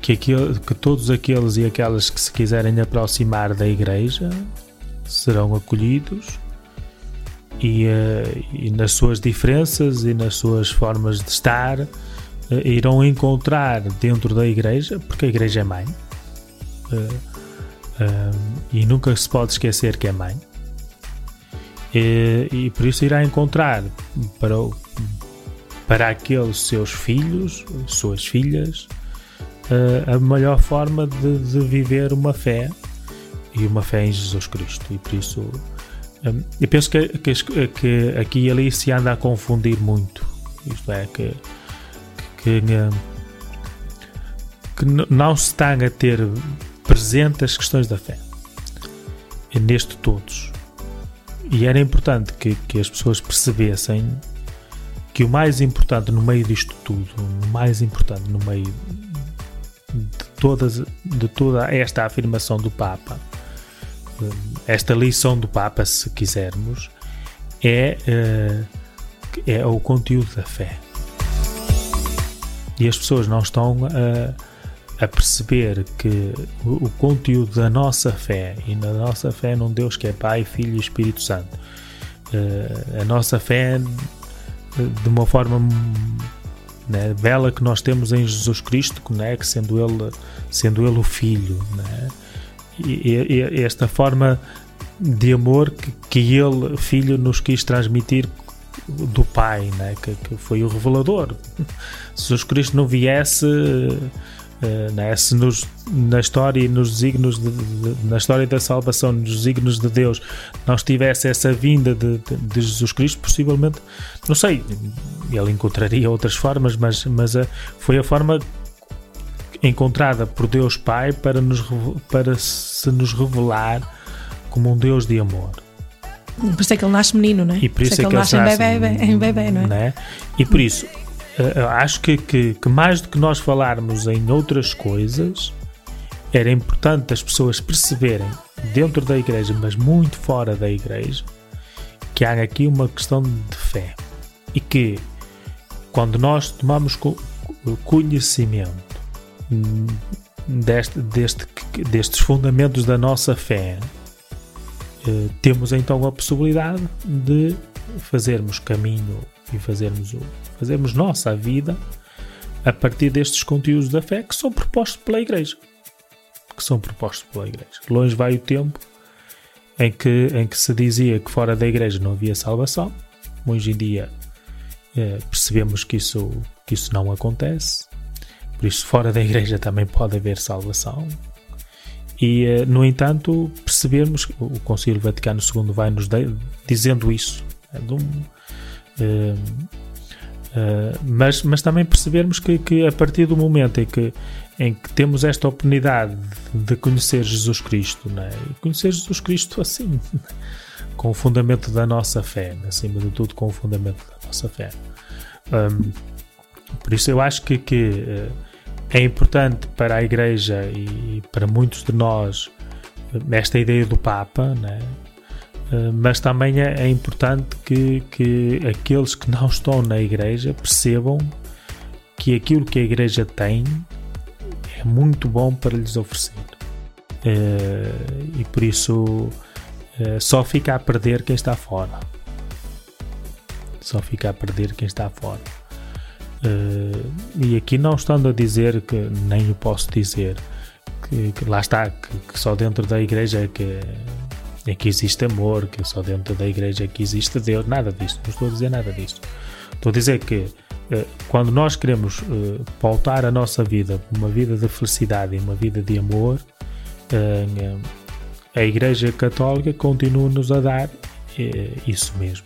que, aquele, que todos aqueles e aquelas que se quiserem aproximar da igreja serão acolhidos e, eh, e nas suas diferenças e nas suas formas de estar eh, irão encontrar dentro da igreja, porque a igreja é mãe eh, e nunca se pode esquecer que é mãe. E, e por isso irá encontrar para, para aqueles seus filhos, suas filhas, eh, a melhor forma de, de viver uma fé e uma fé em Jesus Cristo. E por isso hum, eu penso que, que, que aqui e ali se anda a confundir muito. Isto é, que, que, que não se está a ter presente as questões da fé E neste todos. E era importante que, que as pessoas percebessem que o mais importante no meio disto tudo, o mais importante no meio de, todas, de toda esta afirmação do Papa, eh, esta lição do Papa, se quisermos, é, eh, é o conteúdo da fé. E as pessoas não estão a, a perceber que o, o conteúdo da nossa fé, e na nossa fé num Deus que é Pai, Filho e Espírito Santo, eh, a nossa fé de uma forma né, bela que nós temos em Jesus Cristo, né, que sendo ele, sendo ele o Filho, né, e, e- esta forma de amor que, que ele, Filho, nos quis transmitir do Pai, né, que, que foi o revelador. Se Jesus Cristo não viesse, né, se nos, na história e nos desígnios de- de- na história da salvação, nos desígnios de Deus, não estivesse essa vinda de, de- Jesus Cristo, possivelmente, não sei, ele encontraria outras formas, mas, mas a- foi a forma encontrada por Deus Pai para, nos, para se nos revelar como um Deus de amor. Por isso é que ele nasce menino, não é? E por isso é que ele ele nasce em nasce bebê, em bebê, não é? né? E por isso, eu acho que, que, que mais do que nós falarmos em outras coisas, era importante as pessoas perceberem, dentro da igreja, mas muito fora da igreja, que há aqui uma questão de fé. E que, quando nós tomamos co- conhecimento deste, deste, destes fundamentos da nossa fé, eh, temos então a possibilidade de fazermos caminho e fazermos, o, fazermos nossa vida a partir destes conteúdos da fé que são propostos pela Igreja. Que são propostos pela Igreja. Longe vai o tempo em que, em que se dizia que fora da Igreja não havia salvação. Hoje em dia eh, percebemos que isso, que isso não acontece. Por isso, fora da igreja também pode haver salvação. E, eh, no entanto, percebemos que o Concílio Vaticano II vai nos de- dizendo isso. É de um, mas, mas também percebermos que, que a partir do momento em que, em que temos esta oportunidade de conhecer Jesus Cristo, não é? E conhecer Jesus Cristo assim, com o fundamento da nossa fé, acima de tudo, com o fundamento da nossa fé. Um, por isso, eu acho que, que eh, é importante para a Igreja e para muitos de nós eh, esta ideia do Papa, né? Eh, mas também é, é importante que, que aqueles que não estão na Igreja percebam que aquilo que a Igreja tem é muito bom para lhes oferecer. Eh, e por isso eh, só fica a perder quem está fora. Só fica a perder quem está fora. E aqui não estando a dizer que nem o posso dizer que, que lá está, que, que só dentro da igreja é que, é que existe amor, que só dentro da igreja é que existe Deus, nada disso, não estou a dizer nada disso. Estou a dizer que eh, quando nós queremos eh, pautar a nossa vida, uma vida de felicidade e uma vida de amor, eh, a Igreja Católica continua-nos a dar isso mesmo.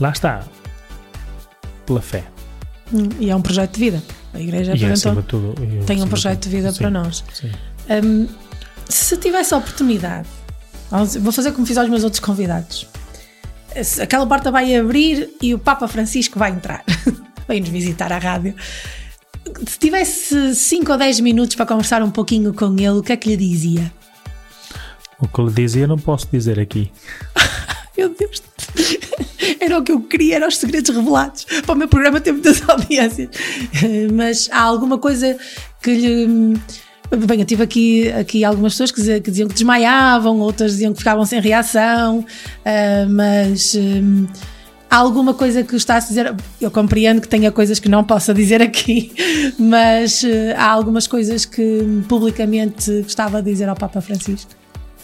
Lá está, pela fé. Hum, E é um projeto de vida. A igreja E então, acima de tudo- tem um projeto de vida sim, para nós. sim. Hum, se tivesse a oportunidade, vou fazer como fiz aos meus outros convidados. Aquela porta vai abrir e o Papa Francisco vai entrar. Vem nos visitar à rádio. Se tivesse 5 ou 10 minutos para conversar um pouquinho com ele, o que é que lhe dizia? O que lhe dizia não posso dizer aqui. Meu Deus, era o que eu queria, eram os segredos revelados. Para o meu programa ter muitas audiências. Mas há alguma coisa que lhe. Bem, eu tive aqui, aqui algumas pessoas que diziam, que diziam que desmaiavam, outras diziam que ficavam sem reação, eh, mas hum, há alguma coisa que gostasse de dizer. Eu compreendo que tenha coisas que não possa dizer aqui, mas eh, há algumas coisas que publicamente gostava de dizer ao Papa Francisco.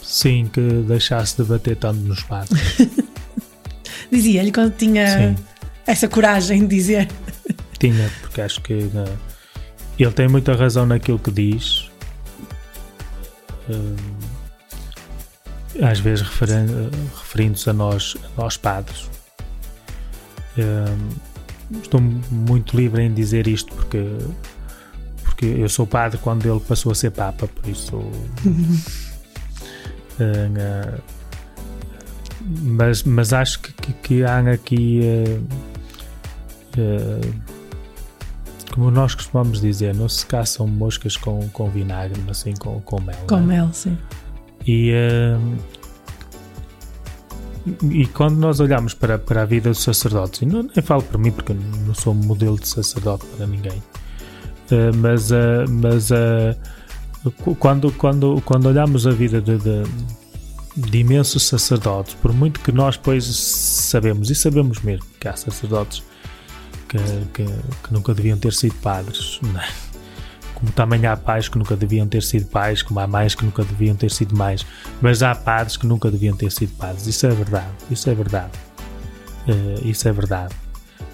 Sim, que deixasse de bater tanto nos padres. Dizia-lhe quando tinha Sim. essa coragem de dizer. Tinha, porque acho que ele tem muita razão naquilo que diz. Hum, às vezes referindo-se a nós, a nós padres. Hum, estou muito livre em dizer isto porque, porque eu sou padre quando ele passou a ser papa, por isso. hum, eh, mas, mas acho que, que, que há aqui eh, eh, como nós costumamos dizer, não se caçam moscas com, com vinagre, mas sim com, com mel. Com não é? mel, sim. E, eh, e quando nós olhamos para, para a vida dos sacerdotes, e não, nem falo por mim porque eu não sou modelo de sacerdote para ninguém, eh, mas, eh, mas qu- quando, quando, quando olhamos a vida de, de, de imensos sacerdotes, por muito que nós depois sabemos, e sabemos mesmo que há sacerdotes que, que, que nunca deviam ter sido padres, é? como também há pais que nunca deviam ter sido pais, como há mães que nunca deviam ter sido mães, mas há padres que nunca deviam ter sido padres. Isso é verdade, isso é verdade, Eh, isso é verdade.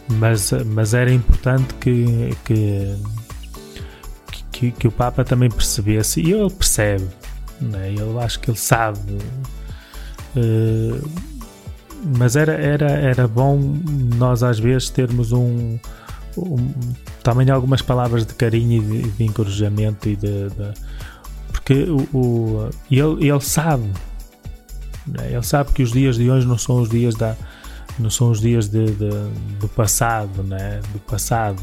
Mas, mas era importante que, que, que, que o Papa também percebesse, e ele percebe, né? eu acho que ele sabe. eh, mas era, era, era bom nós às vezes termos um, um- também algumas palavras de carinho e de, de encorajamento e de, de- porque o, o- ele, ele sabe né? ele sabe que os dias de hoje não são os dias da não são os dias de, de- do passado né? do passado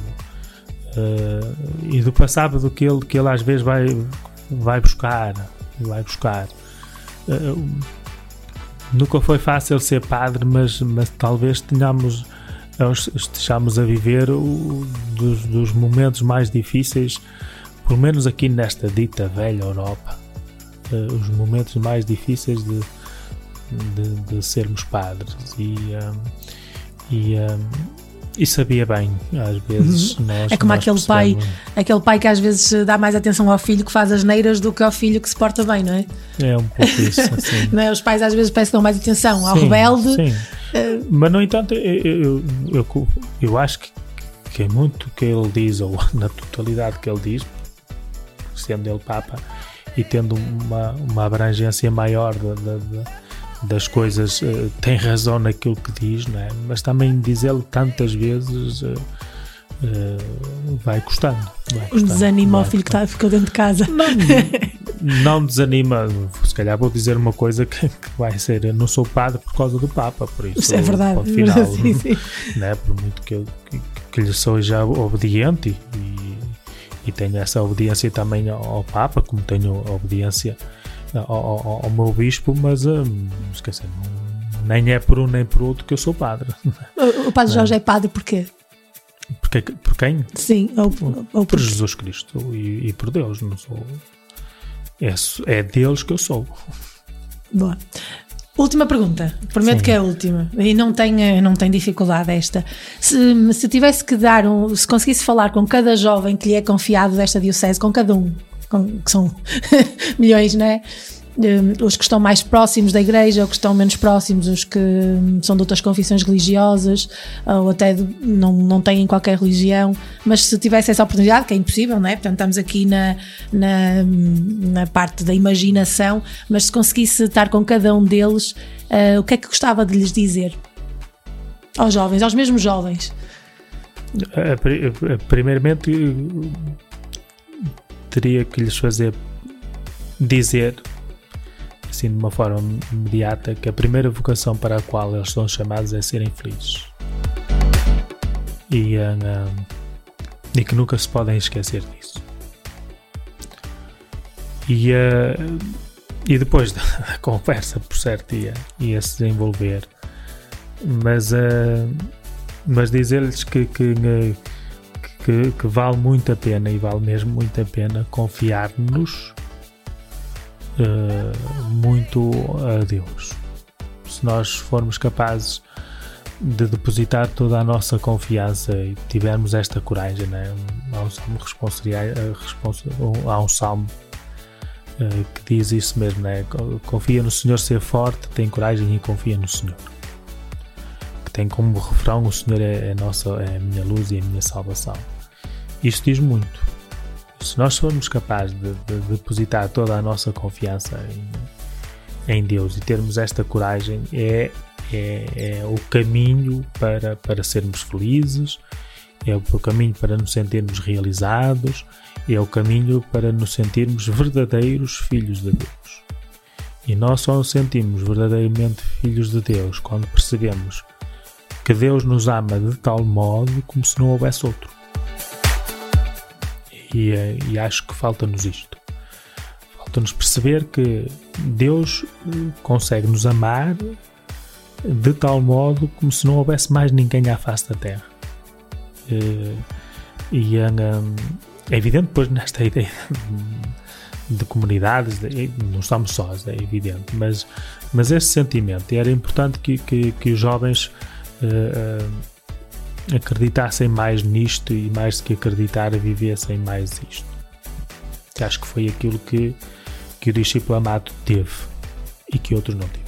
Eh, e do passado do que ele, que ele às vezes vai, vai buscar vai buscar Eh, nunca foi fácil ser padre, mas, mas talvez tenhamos estejamos a viver o, dos, dos momentos mais difíceis, pelo menos aqui nesta dita velha Europa, eh, os momentos mais difíceis de, de, de sermos padres. E, um, e, um, e sabia bem, às vezes nós, é como nós aquele pai, percebemos- aquele pai que às vezes dá mais atenção ao filho que faz as neiras do que ao filho que se porta bem, não é? é um pouco isso assim. Não é? Os pais às vezes parecem que dão mais atenção ao Sim, rebelde. sim. eh, Mas, no entanto, eu, eu, eu, eu acho que, que é muito que ele diz, ou na totalidade que ele diz, sendo ele Papa, e tendo uma, uma abrangência maior da- das coisas, eh, tem razão naquilo que diz, não é? mas também dizê-lo tantas vezes eh, eh, vai custando. Vai custando Desanima o filho que tá, ficou dentro de casa. não desanima, se calhar vou dizer uma coisa que, que vai ser, eu não sou padre por causa do Papa, por isso Isso é verdade. final, Sim, sim. Né? por muito que, eu, que, que lhe sou já obediente e, e tenho essa obediência também ao Papa, como tenho obediência ao, ao- ao meu bispo, mas hum, esqueci, nem é por um nem por outro que eu sou padre. O, o padre Jorge é padre porquê? Porque, por quem? Sim, ou, ou Por Jesus Cristo e, e por Deus, não sou. É, é deles que eu sou. Boa. Última pergunta. Prometo Sim. que é a última. E não tem, não tem dificuldade esta. Se, se tivesse que dar um. Se conseguisse falar com cada jovem que lhe é confiado desta Diocese, com cada um, que são milhões, é? Eh, Os que estão mais próximos da igreja, os que estão menos próximos, os que hum, são de outras confissões religiosas, ou até de- não, não têm qualquer religião, mas se tivesse essa oportunidade, que é impossível, não é? Portanto, estamos aqui na, na, na parte da imaginação, mas se conseguisse estar com cada um deles, eh, o que é que gostava de lhes dizer? Aos jovens, aos mesmos jovens. Pri- a- Primeiramente, teria que lhes fazer dizer, assim de uma forma imediata, que a primeira vocação para a qual eles são chamados é serem felizes. E, ah, ah, e que nunca se podem esquecer disso. E, ah, e depois da conversa, por certo, ia, ia se desenvolver. Mas, ah, mas dizer-lhes que, que, que, que vale muito a pena e vale mesmo muito a pena confiar-nos eh, muito a Deus. Se nós formos capazes de depositar toda a nossa confiança e tivermos esta coragem, né? há um salmo, eh, há um salmo eh, que diz isso mesmo, né? confia no Senhor ser forte, tem coragem e confia no Senhor que tem como refrão o Senhor é, é nossa, é a minha luz e a minha salvação. Isto diz muito. Se nós formos capazes de, de depositar toda a nossa confiança em, em Deus e termos esta coragem, é, é, é o caminho para, para sermos felizes, é o caminho para nos sentirmos realizados, é o caminho para nos sentirmos verdadeiros filhos de Deus. E nós só nos sentimos verdadeiramente filhos de Deus quando percebemos que Deus nos ama de tal modo como se não houvesse outro. E, eh, e acho que falta-nos isto. Falta-nos perceber que Deus eh, consegue nos amar de tal modo como se não houvesse mais ninguém à face da Terra. Eh, E eh, é evidente, depois, nesta ideia de comunidades, de- não estamos sós, é evidente, mas, mas esse sentimento, era importante que, que, que os jovens eh, eh, acreditassem mais nisto e mais do que acreditar, vivessem mais isto. Que acho que foi aquilo que, que o discípulo amado teve e que outros não tiveram.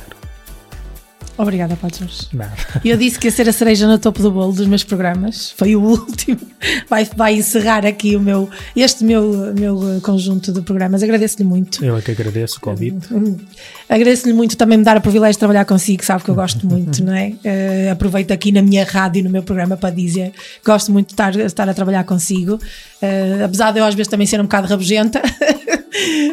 Obrigada, Jorge. Nada. Eu disse que ia ser a cereja no topo do bolo dos meus programas. Foi o último. Vai, vai encerrar aqui o meu, este meu, meu conjunto de programas. Agradeço-lhe muito. Eu é que agradeço o convite. Hum. Agradeço-lhe muito também me dar o privilégio de trabalhar consigo, sabe que eu gosto muito, não é? Eh, aproveito aqui na minha rádio, no meu programa, para dizer que gosto muito de estar, estar a trabalhar consigo. Eh, apesar de eu às vezes também ser um bocado rabugenta,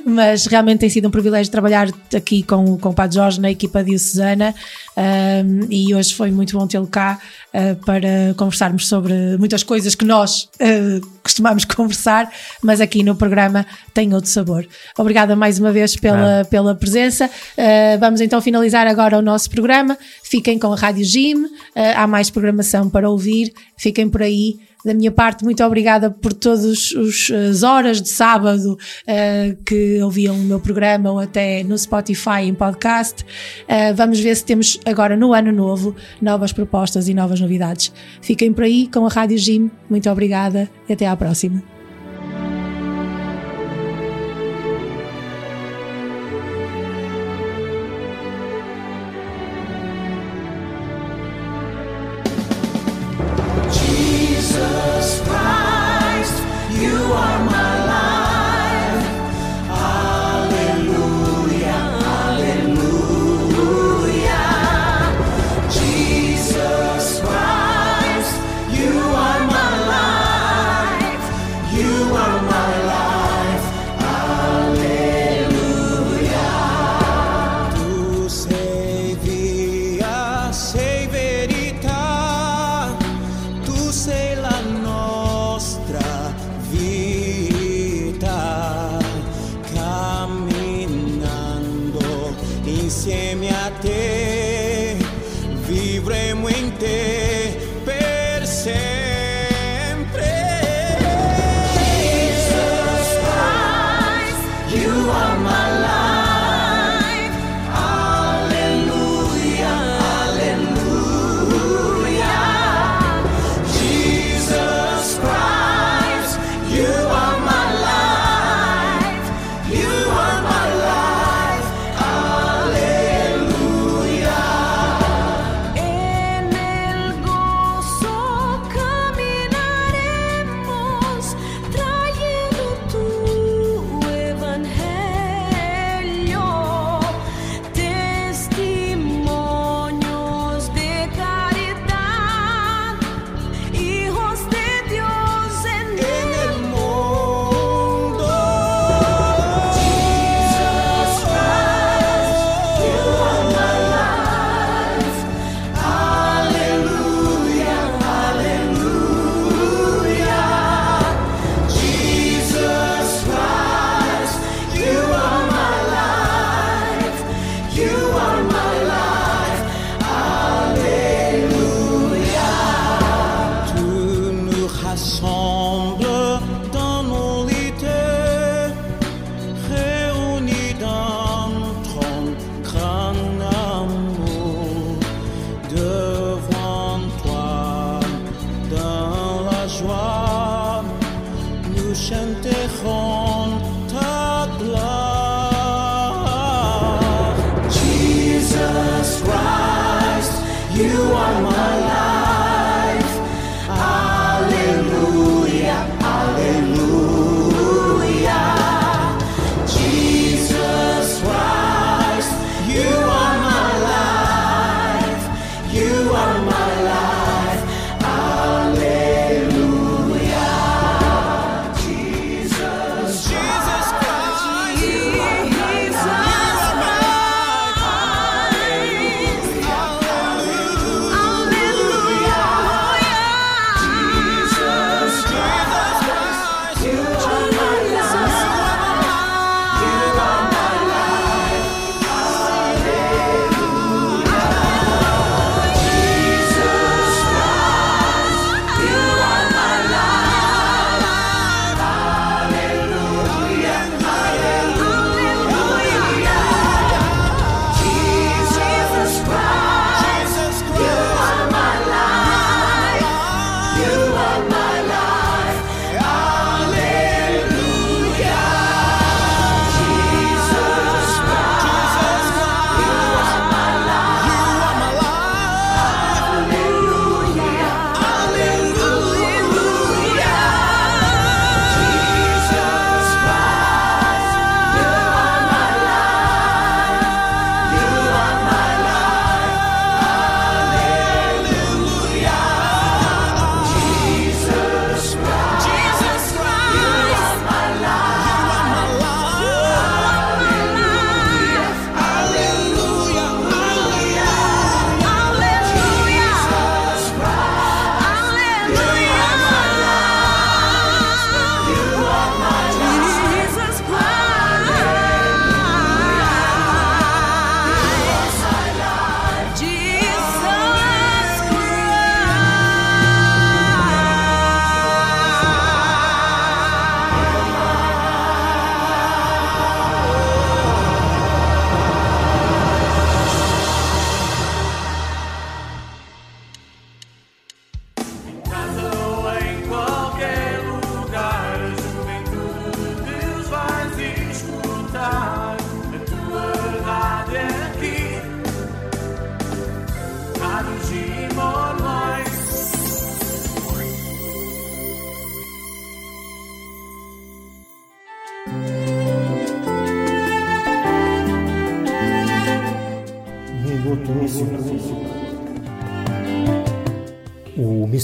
mas realmente tem sido um privilégio trabalhar aqui com, com o Padre Jorge na equipa diocesana um, e hoje foi muito bom tê-lo cá uh, para conversarmos sobre muitas coisas que nós uh, costumamos conversar, mas aqui no programa tem outro sabor. Obrigada mais uma vez pela, pela presença. Uh, vamos então finalizar agora o nosso programa. Fiquem com a Rádio Jim, uh, há mais programação para ouvir, fiquem por aí. Da minha parte, muito obrigada por todas as horas de sábado uh, que ouviam o meu programa ou até no Spotify em podcast. Uh, vamos ver se temos agora no ano novo novas propostas e novas novidades. Fiquem por aí com a Rádio Jim. Muito obrigada e até à próxima.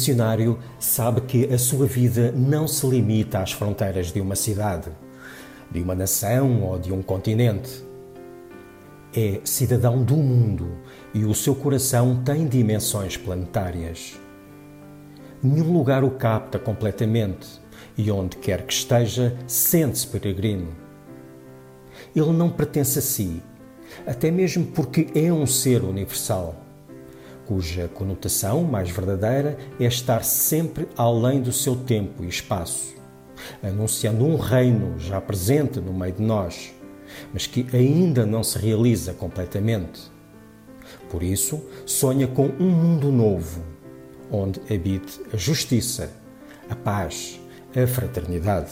missionário sabe que a sua vida não se limita às fronteiras de uma cidade, de uma nação ou de um continente. É cidadão do mundo e o seu coração tem dimensões planetárias. Nenhum lugar o capta completamente e onde quer que esteja, sente-se peregrino. Ele não pertence a si, até mesmo porque é um ser universal cuja conotação mais verdadeira é estar sempre além do seu tempo e espaço, anunciando um reino já presente no meio de nós, mas que ainda não se realiza completamente. Por isso, sonha com um mundo novo, onde habite a justiça, a paz, a fraternidade.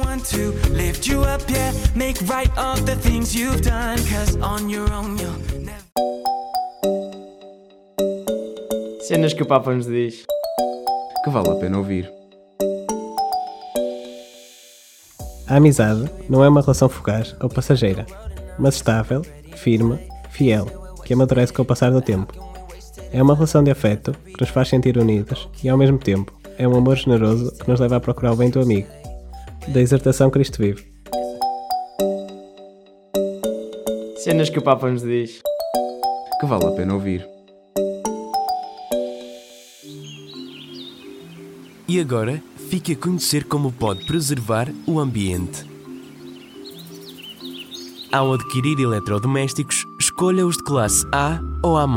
Someone to lift you up, yeah. Make right of the things you've done. Cause on your own you'll never. Cenas que o Papa nos diz. Que vale a pena ouvir. A amizade não é uma relação fugaz ou passageira, mas estável, firme, fiel, que amadurece com o passar do tempo. É uma relação de afeto que nos faz sentir unidos e, ao mesmo tempo, é um amor generoso que nos leva a procurar o bem do amigo. Da exortação Cristo vive. Cenas que o Papa nos diz. Que vale a pena ouvir. E agora, fique a conhecer como pode preservar o ambiente. Ao adquirir eletrodomésticos, escolha os de classe A ou A+.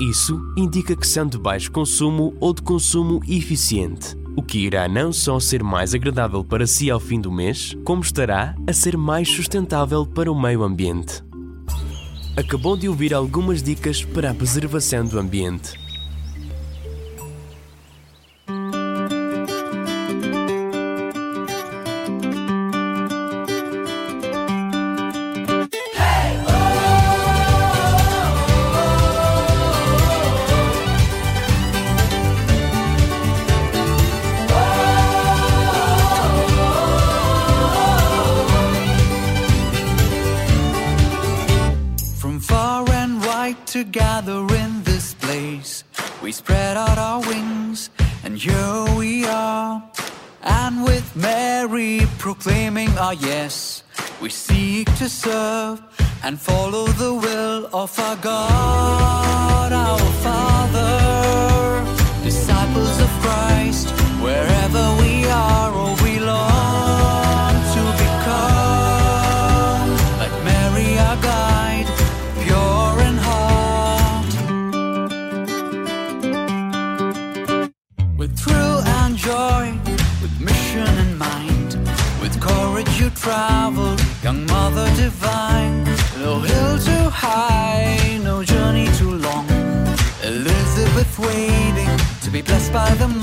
Isso indica que são de baixo consumo ou de consumo eficiente, o que irá não só ser mais agradável para si ao fim do mês, como estará a ser mais sustentável para o meio ambiente. Acabou de ouvir algumas dicas para a preservação do ambiente. We seek to serve and follow the will of our God, by the